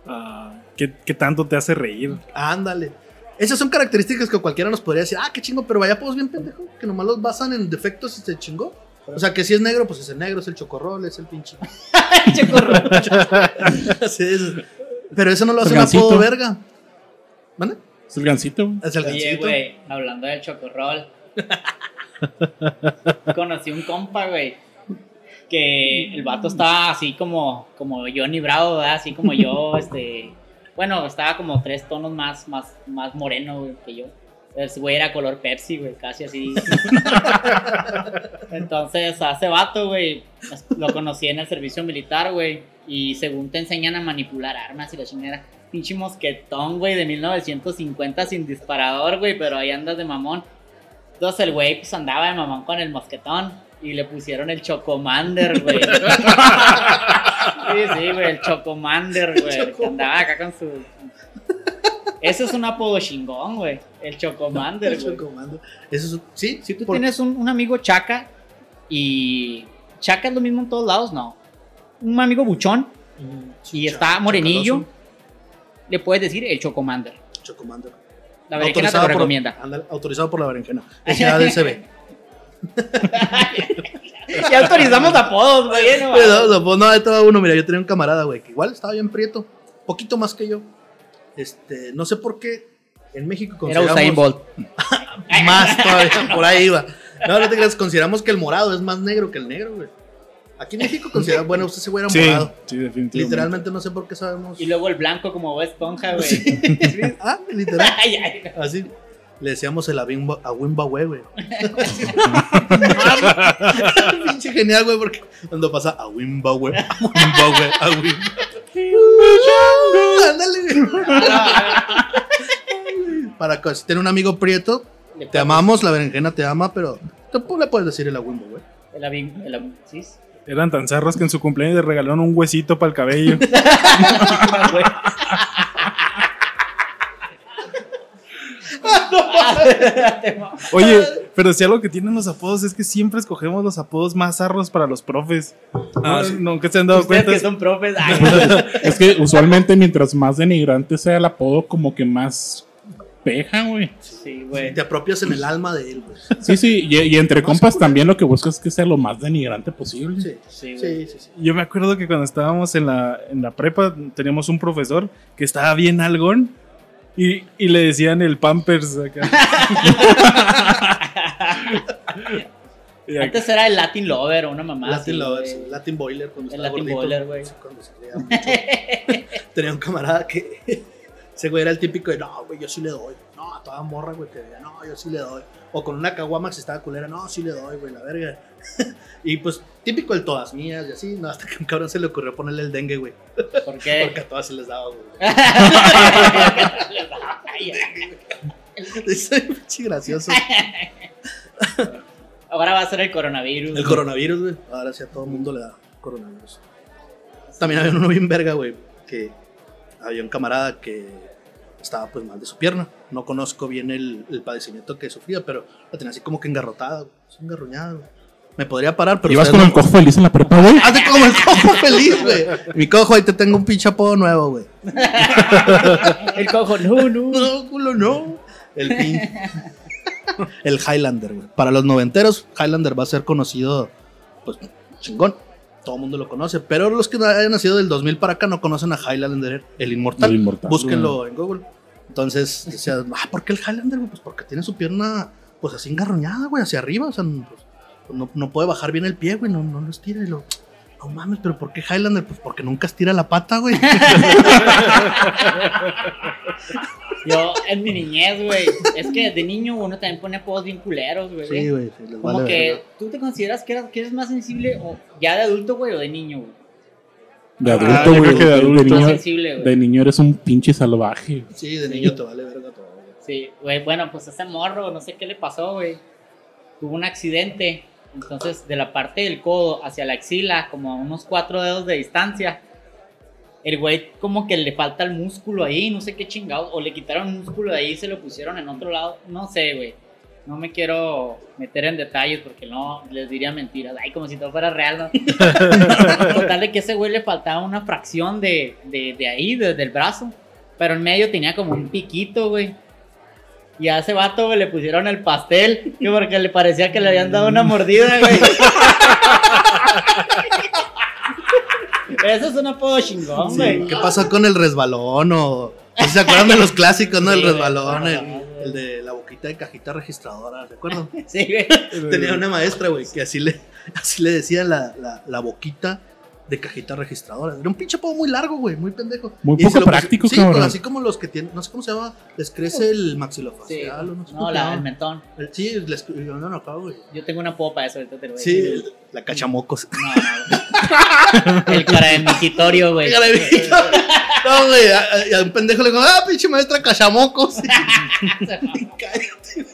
Ah, ¿qué, qué tanto te hace reír? Ándale. Esas son características que cualquiera nos podría decir, ah, qué chingo, pero vaya apodos bien pendejo, que nomás los basan en defectos y se chingó. O sea, que si es negro, pues es el negro, es el chocorrol, es el pinche. Che, corro. Así es. Pero eso no lo hace un apodo verga. ¿Vale? Es el gancito, güey. Es el Oye, gancito. güey, hablando del chocorrol. Conocí un compa, güey. que el vato estaba así como, como Johnny Bravo, ¿verdad? Así como yo, este... Bueno, estaba como tres tonos más, más, más moreno güey, que yo. Ese güey era color Pepsi, güey, casi así. Entonces, a ese vato, güey, lo conocí en el servicio militar, güey. Y según te enseñan a manipular armas y la chingada. Pinche mosquetón, güey, de 1950 sin disparador, güey, pero ahí andas de mamón. Entonces el güey pues andaba de mamón con el mosquetón y le pusieron el Chocomander, güey. sí, sí, güey, el Chocomander, güey. que andaba acá con su. Ese es un apodo chingón, güey. El Chocomander, El güey. Chocomando. Eso es, sí, sí, Tú por- tienes un, un amigo chaca y. Chaca es lo mismo en todos lados, no. Un amigo buchón Mm, y está morenillo, chacaloso, le puedes decir el Chocomander. Chocomando. La berenjena te lo por- recomienda. autorizado por la berenjena. SADCB. ya autorizamos apodos, güey. no no, no, pues estaba uno, mira, yo tenía un camarada, güey, que igual estaba bien prieto, poquito más que yo. Este, no sé por qué en México Era consideramos Usain Bolt. más todavía, por ahí iba. No, no te creas, consideramos que el morado es más negro que el negro, güey. Aquí en México consideramos, bueno, usted se güey era Sí, morado. sí, definitivamente. Literalmente no sé por qué sabemos. Y luego el blanco como Esponja, güey. Ah, literal. Ay, ay, Así. Le decíamos el Awimba, Awimbawe, güey. Pinche genial, güey, porque cuando pasa Awimbawe, Awimbawe, Awimbawe. Ándale, güey. Para que si tiene un amigo prieto, Le te amamos, la berenjena te ama, pero tampoco le puedes decir el Awimbawe. El abin- el ¿sí? Eran tan zarros que en su cumpleaños le regalaron un huesito para el cabello. Oye, pero si algo que tienen los apodos es que siempre escogemos los apodos más zarros para los profes. Ah, no, sí. nunca se han dado cuenta. que son profes. ay, Es que usualmente mientras más denigrante sea el apodo, como que más peja, güey. sí, güey. Te apropias en el alma de él, güey. Sí, sí, y, y entre compas también lo que buscas es que sea lo más denigrante posible. Sí, Sí, güey. sí, sí. sí. Yo me acuerdo que cuando estábamos en la, en la prepa teníamos un profesor que estaba bien algón y, y le decían el Pampers acá. Y Antes era el Latin Lover o una mamá. Latin así, Lovers, güey. Latin Boiler cuando El estaba Latin gordito. Boiler, güey. Sí, cuando se creía mucho. Tenía un camarada que ese güey era el típico de no, güey, yo sí le doy. No, a toda morra, güey, que diga, no, yo sí le doy. O con una caguama que estaba culera, no, sí le doy, güey, la verga. y pues, típico el todas mías y así, no, hasta que a un cabrón se le ocurrió ponerle el dengue, güey. ¿Por qué? Porque a todas se les daba, güey. Es pinche gracioso. Ahora va a ser el coronavirus. El coronavirus, güey. Ahora sí a todo el mundo le da coronavirus. También había uno bien verga, güey. Que había un camarada que estaba pues mal de su pierna. No conozco bien el, el padecimiento que sufría, pero la tenía así como que engarrotada, engarruñada, güey. Me podría parar, pero. ¿Ibas con no- el cojo feliz en la prepa, güey? Hazte como el cojo feliz, güey. Mi cojo, ahí te tengo un pinche apodo nuevo, güey. El cojo, no, no. No, culo, no. El pin. El Highlander, güey. Para los noventeros, Highlander va a ser conocido, pues, chingón. Todo el mundo lo conoce. Pero los que hayan nacido del 2000 para acá no conocen a Highlander, el inmortal. El inmortal. Búsquenlo en Google. Entonces, decía, ah, ¿por qué el Highlander, güey? Pues porque tiene su pierna, pues, así engarroñada, güey, hacia arriba. O sea, pues, no, no puede bajar bien el pie, güey. No, no lo estira y lo... No mames, pero ¿por qué Highlander? Pues porque nunca estira la pata, güey. Yo, en mi niñez, güey. Es que de niño uno también pone apodos bien culeros, güey. Sí, güey. sí, les Como vale que tú te consideras que eres, que eres más sensible o ya de adulto, güey, o de niño, güey. De Ah, adulto, güey. que de de, adulto. Niño, sensible, de niño eres un pinche salvaje. Sí, de niño te vale verga todo, güey. Sí, güey, bueno, pues ese morro, no sé qué le pasó, güey. Tuvo un accidente. Entonces, de la parte del codo hacia la axila, como a unos cuatro dedos de distancia, el güey como que le falta el músculo ahí, no sé qué chingados, o le quitaron músculo de ahí y se lo pusieron en otro lado, no sé, güey. No me quiero meter en detalles porque no les diría mentiras. Ay, como si todo fuera real, ¿no? Total de que ese güey le faltaba una fracción de, de, de ahí, de- del brazo. Pero en medio tenía como un piquito, güey. Y a ese vato, güey, le pusieron el pastel. Que porque le parecía que le habían dado una mordida, güey. Eso es un apodo chingón, Sí, güey. ¿Qué pasó con el resbalón? O, ¿no ¿Se acuerdan de los clásicos, no? El Sí, resbalón, el, de la boquita de cajita registradora, ¿se acuerdan? Sí, güey. Tenía una maestra, güey, que así le, Así le decían la, la, la boquita de cajita registradora. Era un pinche apodo muy largo, güey, muy pendejo. Muy Y poco práctico, Sí, cabrón. pues así como los que tienen, no sé cómo se llama, les crece el Sí. maxilofacial o no sé No, la, llama. el mentón. El- Sí, les no, acá, güey. Yo tengo una popa eso, ahorita te lo voy a Sí, decir. el- la cachamocos. No, no, güey. El cara de migitorio, güey. No, güey, a, a un pendejo le digo, ah, pinche maestra cachamocos. Cállate.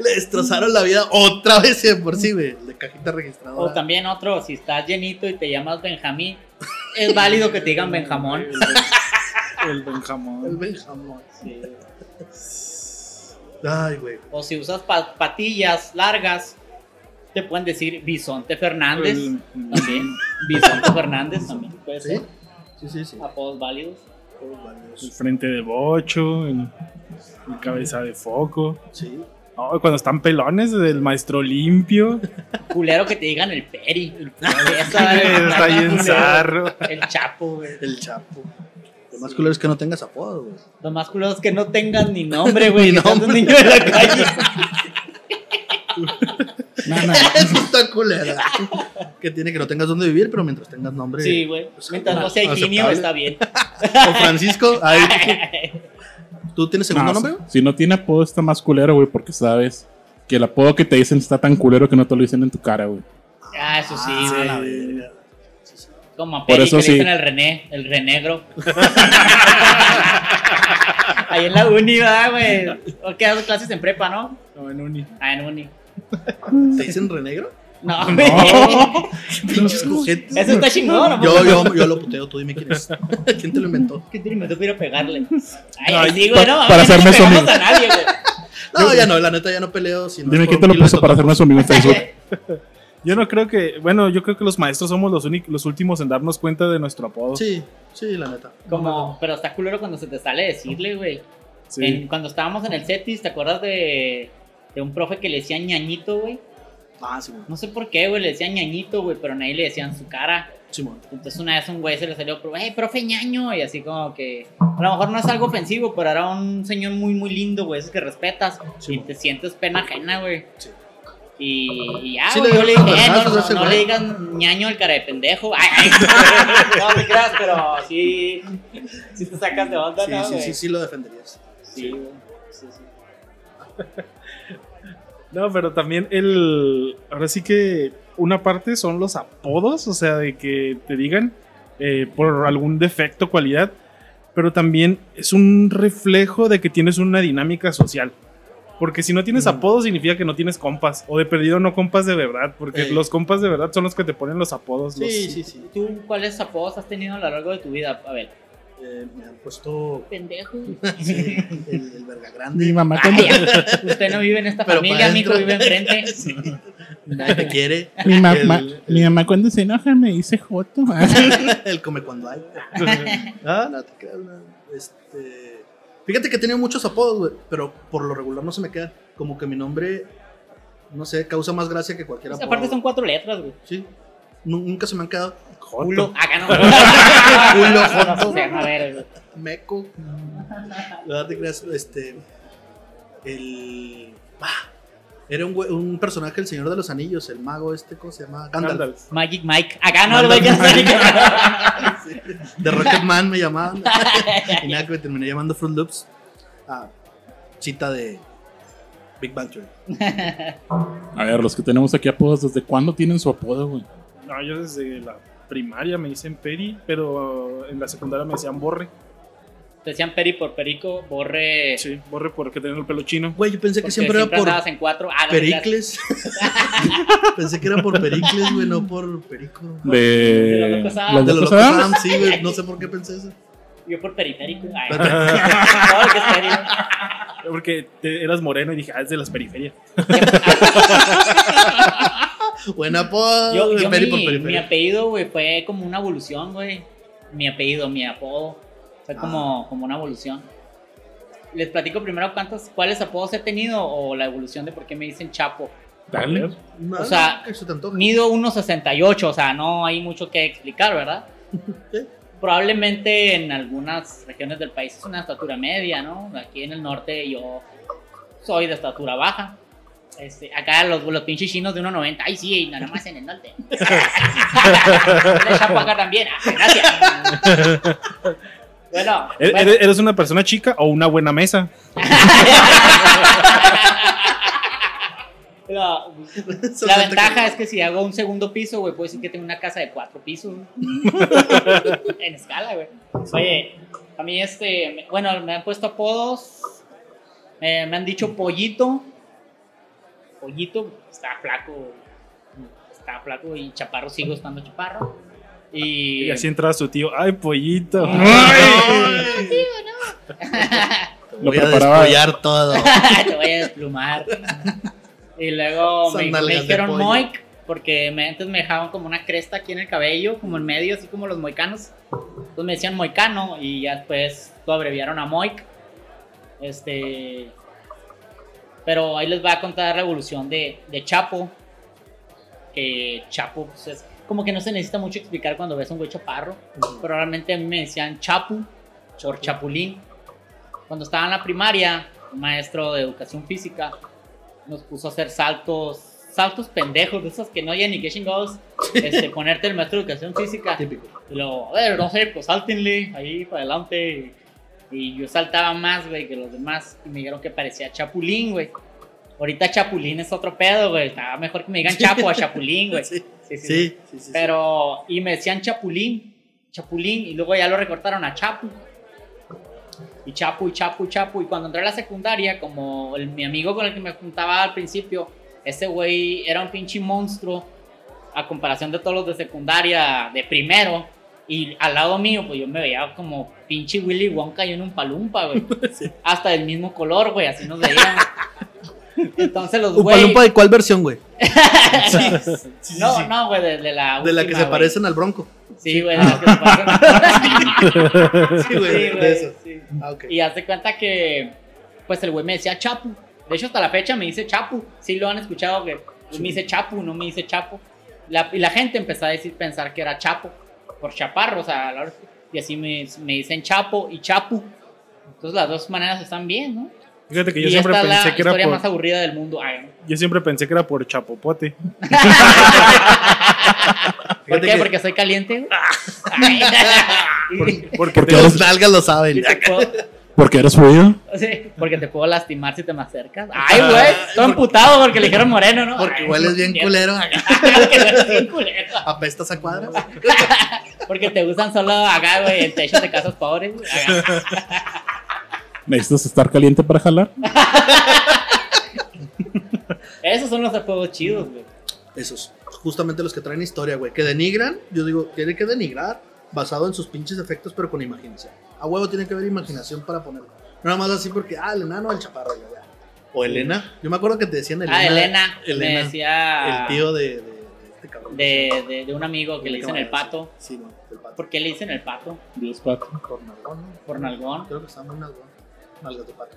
Le destrozaron la vida otra vez de por sí, güey, de cajita registradora. O también otro, si estás llenito y te llamas Benjamín, es válido que te digan Benjamón. El El Benjamón. Benjamón. Sí. Ay, güey. O si usas pa- patillas largas, te pueden decir Bisonte Fernández. El- También. Bisonte Fernández también puede ¿Sí? ser. Sí, sí, sí. Apodos válidos. El frente de bocho, el, el cabeza de foco. Sí. No, cuando están pelones, el maestro limpio. Culero que te digan el Peri. El Está ahí en zarro. El Chapo, güey. El Chapo. Lo más culero es que no tengas apodo, güey. Lo más culero es que no tengan ni nombre, güey. Ni seas un nombre. niño de la calle. No, no, Eso está culero. que tiene que no tengas dónde vivir, pero mientras tengas nombre. Sí, güey. Pues, Mientras no sea. Higinio, está bien. O Francisco. Ahí, ¿Tú tienes segundo No, nombre? si, no tiene apodo está más culero, güey, porque sabes que el apodo que te dicen está tan culero que no te lo dicen en tu cara, güey. Ah, eso sí, Ah, güey. la verga. Como a Por eso que sí. le dicen el René, el renegro. Ahí en la uni, ¿verdad, güey? ¿O qué clases en prepa, no? No, en uni. Ah, en uni. ¿Te dicen renegro? No, güey. Pinches cojetes. Eso está chingón, ¿no? Yo, yo, yo lo puteo, tú dime quién es. ¿Quién te lo inventó? ¿Qué te inventó para pegarle? Ay, Ay, sí, güey, pa- no. para no hacerme a nadie, güey. No, ya no, la neta ya no peleo. Si no Dime quién te lo puso para hacerme su amigo en Facebook. Yo no creo que, bueno, yo creo que los maestros somos los, únicos, los últimos en darnos cuenta de nuestro apodo. Sí, sí, la neta. Como, pero está culero cuando se te sale decirle, güey. Sí. En- Cuando estábamos en el CETIS, ¿te acuerdas de, de un profe que le decía ñañito, güey? Ah, sí, güey. No sé por qué, güey, le decían ñañito, güey, pero nadie le decían su cara. Simón. Entonces una vez un güey se le salió, hey, profe ñaño, y así como que a lo mejor no es algo ofensivo, pero era un señor muy, muy lindo, güey, esos que respetas Sí, y te sientes pena ajena, güey. Sí. Y, y ya, Sí güey, le yo le dio dije, eh, no, güey. le digan ñaño al cara de pendejo. Ay, ay, no te creas, pero sí, sí te sacas de onda, Sí, ¿no, sí, güey? sí, sí lo defenderías. Sí, güey. Sí, sí. No, pero también el. Ahora sí que una parte son los apodos, o sea, de que te digan eh, por algún defecto, cualidad, pero también es un reflejo de que tienes una dinámica social. Porque si no tienes Mm. apodos significa que no tienes compas, o de perdido no compas de verdad, porque Ey. los compas de verdad son los que te ponen los apodos. los- Sí, sí, sí. ¿Tú cuáles apodos has tenido a lo largo de tu vida? A ver. Eh, me han puesto Pendejo. sí, el, el verga grande. Mi mamá cuando, Ay, usted no vive en esta Pero familia, adentro. vive enfrente. Sí. Nadie te quiere. mi, mamá, El- mi mamá cuando se enoja me dice Joto. El come cuando hay. Ah, no te creas, no. Este. Fíjate que he tenido muchos apodos, güey, pero por lo regular no se me queda. Como que mi nombre, no sé, causa más gracia que cualquier apodo. Aparte son cuatro letras, güey. Sí. Nu- Nunca se me han quedado. Culo. Acá no. Culo, No, joto. o sea, a ver, güey. Meco. No te creas, este. El. Ah, era un, un personaje del Señor de los Anillos, el mago este, ¿cómo se llama? Gandalf. Gandalf. Magic Mike. Acá no, el no qué- De Rocketman me llamaban. y nada, que me terminé llamando Fruit Loops. Ah, cita de Big Bang Theory. A ver, los que tenemos aquí apodos, ¿desde cuándo tienen su apodo, güey? No, yo desde la primaria me dicen Peri, pero en la secundaria me decían Borre. Te decían Peri por Perico, Borre. Sí, Borre porque tenía el pelo chino. Güey, yo pensé que siempre era por en cuatro. Ah, no. Pericles. pensé que era por Pericles, güey, no por Perico. De, De los Locos De los. Adams, sí, güey, no sé por qué pensé eso. Yo por periférico. Ay, no, porque es Peri. Porque te- eras moreno y dije, ah, es de las periferias. Buen apodo. Yo, yo mi, por mi apellido, güey, fue como una evolución, güey. Mi apellido, mi apodo. Fue como, como una evolución. Les platico primero cuántos, cuáles apodos he tenido o la evolución de por qué me dicen Chapo. Dale. O sea. Mido 1.68, o sea, no hay mucho que explicar, ¿verdad? Sí. Probablemente en algunas regiones del país es una estatura media, ¿no? Aquí en el norte yo soy de estatura baja. Este, acá los, los pinches chinos de 1.90. Ay, sí, nada más en el norte. Acá también. Ah, gracias. Bueno, ¿Eres, bueno. eres una persona chica o una buena mesa? La ventaja es que si hago un segundo piso, güey, puedo decir que tengo una casa de cuatro pisos. en escala, güey. Oye, a mí este, bueno, me han puesto apodos. Me han dicho pollito. Pollito, está flaco. Está flaco y chaparro, sigo estando chaparro. Y, Y así entraba su tío. ¡Ay, pollito! Te Lo voy a despollar todo. te voy a desplumar. Y luego me, dijeron. Moik, porque me, antes me dejaban como una cresta aquí en el cabello, como en medio, así como los moicanos. Entonces me decían moicano y ya después lo abreviaron a Moik. Este. Pero ahí les voy a contar la evolución de, de Chapo. Que Chapo, pues es como que no se necesita mucho explicar cuando ves a un güey chaparro. Pero realmente a mí me decían Chapu por Chapulín. Cuando estaba en la primaria, un maestro de educación física nos puso a hacer saltos, saltos pendejos, de esos que no hay ni que chingados, este, ponerte el maestro de educación física. Típico. Y luego, a ver, no sé, pues sáltenle ahí para adelante. Y yo saltaba más, güey, que los demás. Y me dijeron que parecía Chapulín, güey. Ahorita Chapulín es otro pedo, güey. Estaba mejor que me digan Chapo a Chapulín, güey. Sí, Sí, sí, sí, sí, sí. Pero, y me decían Chapulín, Chapulín, y luego ya lo recortaron a Chapu. Y Chapu, y Chapu, y Chapu. Y cuando entré a la secundaria, como el- mi amigo con el que me juntaba al principio, ese güey era un pinche monstruo a comparación de todos los de secundaria, de primero. Y al lado mío, pues yo me veía como pinche Willy Wonka y en un palumpa, güey. Hasta del mismo color, güey, así nos veíamos. Entonces los ¿Un güey. palumpa de cuál versión, güey? no, no, güey, de, de la De la que se güey. parecen al bronco. Sí, güey, de la que se parecen. Sí, güey, Sí, de güey, eso. sí. Ah. Y hace cuenta que, pues el güey me decía Chapu. De hecho, hasta la fecha me dice Chapu. Sí lo han escuchado que me dice Chapu, no me dice Chapo. La- y la gente empezó a decir, pensar que era Chapo, por chaparro, o sea, a la hora- y así me, me dicen Chapo y Chapu. Entonces las dos maneras están bien, ¿no? Fíjate que yo y siempre esta es la pensé que era historia por, más aburrida del mundo. Ay, ¿no? yo siempre pensé que era por chapopote. ¿Por qué? que- Porque soy caliente. Ay. Porque Los nalgas lo saben. Y te puedo- Porque eres fluido. sí, porque te puedo lastimar si te me acercas. Ay, güey, estoy emputado porque le dijeron moreno, ¿no? Porque Ay, hueles bien culero. Porque hueles bien culero. Apestas a cuadras. Porque te usan solo acá, güey, en techos de casas pobres. Necesitas estar caliente para jalar. Esos son los apodos chidos, güey. Esos. Justamente los que traen historia, güey. Que denigran. Yo digo, tiene que denigrar. Basado en sus pinches efectos, pero con imaginación. A huevo tiene que haber imaginación para ponerlo. No nada más así porque, ah, el enano, el chaparro. ya, ya. O Elena. Yo me acuerdo que te decían Elena. ah, Elena, me Elena, decía El tío de, de, de este cabrón. de, de, de un amigo que le dicen el pato. Sí, no, el pato. ¿Por qué le dicen el pato? Dios pato. Por nalgón, ¿no? ¿Por nalgón? Creo que está muy nalgón. Nalgas de pato.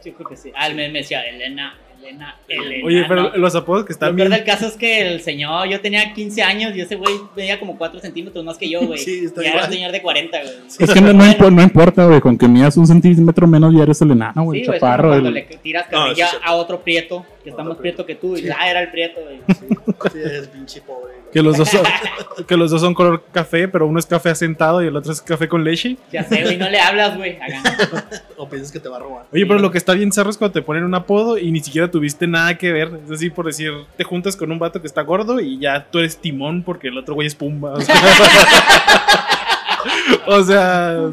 Sí, creo que sí. Ah, él me, me decía Elena, Elena, Elena. Oye, pero ¿no? los apodos que Lo están peor bien. del caso es que el señor, yo tenía 15 años y ese güey medía como 4 centímetros más que yo, güey. Sí, está y era igual. un señor de 40, güey. Es que no, no impo- no importa, güey. Con que midas un centímetro menos ya eres el enano, güey. Sí, el chaparro. cuando el- le tiras No, carrilla sí, sí. a otro prieto, que está más prieto que tú, y ah, era el prieto, güey. Sí, sí, es pinche pobre. güey. Que los, dos son, que los dos son color café, pero uno es café asentado y el otro es café con leche. Ya sé, güey, no le hablas, güey. O piensas que te va a robar. Oye, pero lo que está bien zarro es cuando te ponen un apodo y ni siquiera tuviste nada que ver. Es decir, por decir, te juntas con un vato que está gordo y ya tú eres timón porque el otro güey es pumba. O sea, o sea,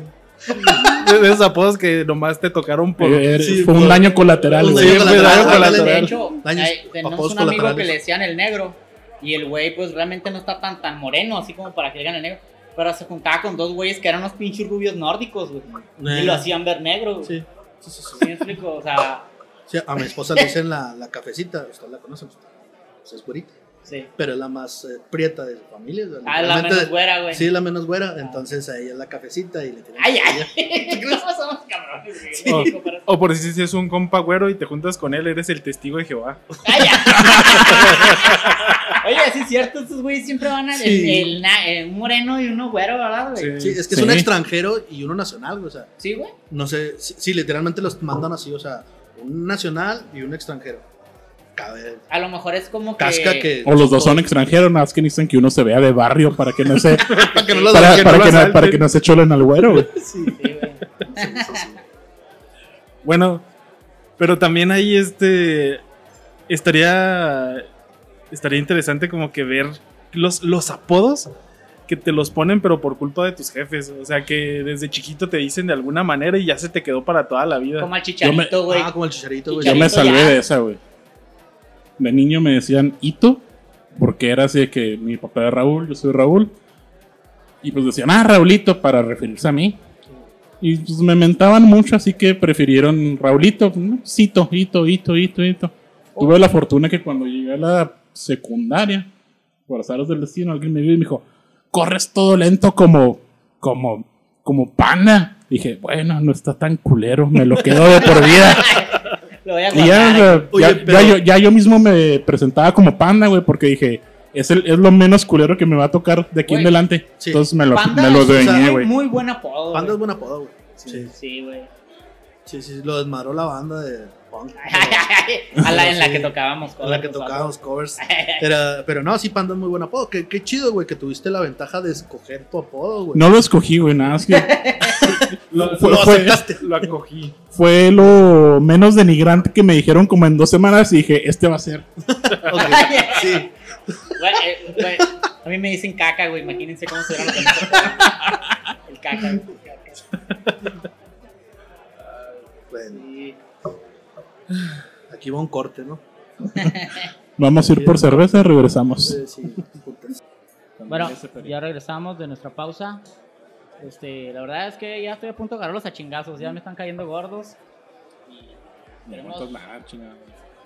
de esos apodos que nomás te tocaron por. Eh, eres- sí, fue un daño colateral, un daño Sí, colateral, colateral. De hecho, Daños, hay- tenemos un amigo que le decían el negro. Y el güey, pues realmente no está tan, tan moreno, así como para que le digan el negro. Pero se juntaba con dos güeyes que eran unos pinches rubios nórdicos, güey. Y lo hacían ver negro. Sí, sí, sí. sí. ¿Sí me explico? O sea, Sí, a mi esposa le dicen la, la cafecita, usted la conoce, pues es güerita, sí. pero es la más eh, prieta de su familia. Ah, la menos güera, güey. Sí, la menos güera, entonces a ella es la cafecita y le tienen Ay, ay. ¿Cómo somos cabrones, güey? O, o por si es un compa güero y te juntas con él, eres el testigo de Jehová. Ay. Oye, sí es cierto, estos güeyes siempre van a. Sí. El, moreno y uno güero, ¿verdad, güey? Sí, es que Sí. es un extranjero y uno nacional, güey, o sea, Sí, güey. no sé, sí, sí, literalmente los mandan así, o sea, un nacional y un extranjero. A lo mejor es como que. Casca que. O los dos son extranjeros, nada más que necesitan que uno se vea de barrio para que no se. Para que no lo para, que para no que lo no, para que no se cholen al güero, güey. Sí, Sí, güey. Bueno, pero también ahí este estaría estaría interesante como que ver los, los apodos que te los ponen pero por culpa de tus jefes, o sea que desde chiquito te dicen de alguna manera y ya se te quedó para toda la vida. Como al chicharito, güey. Ah, como el chicharito, güey. Yo me salvé ya. de esa, güey. De niño me decían Ito, porque era así de que mi papá era Raúl, yo soy Raúl. Y pues decían, ah, Raulito, para referirse a mí. Y pues me mentaban mucho, así que prefirieron Raulito, ¿no? Cito, Ito, Ito, Ito, Ito. Tuve la fortuna que cuando llegué a la secundaria, por azares del destino, alguien me vio y me dijo, corres todo lento como, como, como pana. Dije, bueno, no está tan culero, me lo quedo de por vida. Lo voy a Y ya, o sea, Oye, ya- pero- ya yo, ya yo mismo me presentaba como panda, güey, porque dije, es, el, es lo menos culero que me va a tocar de aquí en Güey, adelante. sí. Entonces me lo, Panda me lo es dueñé, muy- güey. Muy buen apodo. Panda es güey. buen apodo, güey. Sí, Sí, güey. sí, sí, lo desmadró la banda de punk. A la en la Sí. que tocábamos. En la que covers tocábamos covers. Era- pero no, sí, Panda es muy buen apodo. Qué, qué chido, güey, que tuviste la ventaja de escoger tu apodo, güey. No lo escogí, güey, nada más que Lo, fue- lo fue- aceptaste. lo acogí. fue lo menos denigrante que me dijeron como en dos semanas y dije, este va a ser. Ok, Sí. Güey, eh, güey, a mí me dicen caca, güey. Imagínense cómo se verán los El caca. el caca. Bueno. Aquí va un corte, ¿no? Vamos a ir por cerveza y regresamos. Bueno, ya regresamos de nuestra pausa. Este, la verdad es que ya estoy a punto de agarrarlos a chingazos. Ya me están cayendo gordos. Y queremos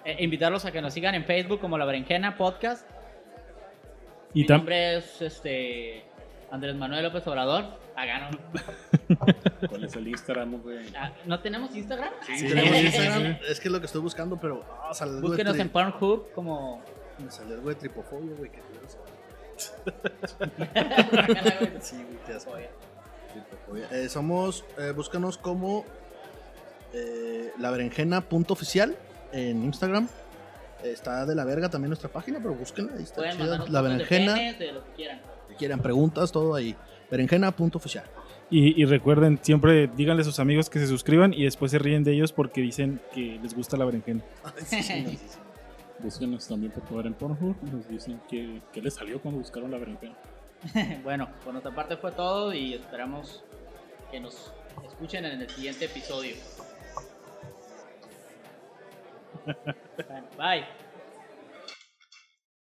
eh, invitarlos a que nos sigan en Facebook como La Berenjena Podcast. Y Mi nombre es este, Andrés Manuel López Obrador. Hagan ¿Cuál es el Instagram, güey? Ah, ¿No tenemos Instagram? Sí, tenemos Instagram. Es que es lo que estoy buscando, pero. de Búsquenos tri- en Pornhub como. Me salió algo de tripofobia, güey. que. Sí, güey, te hace- Tripofobia. Eh, somos. eh, búscanos como. Eh, la berenjena punto oficial en Instagram. Eh, Está de la verga también nuestra página, pero búsquenla. Ahí está chida. La de berenjena. penes, de lo que quieran. Si quieren preguntas, todo ahí. Berenjena punto oficial. Y, y recuerden, siempre díganle a sus amigos que se suscriban y después se ríen de ellos porque dicen que les gusta la berenjena. Búsquenos también por favor en Pornhub. Nos dicen que, que les salió cuando buscaron la berenjena. bueno, por nuestra parte fue todo y esperamos que nos escuchen en el siguiente episodio. Bye.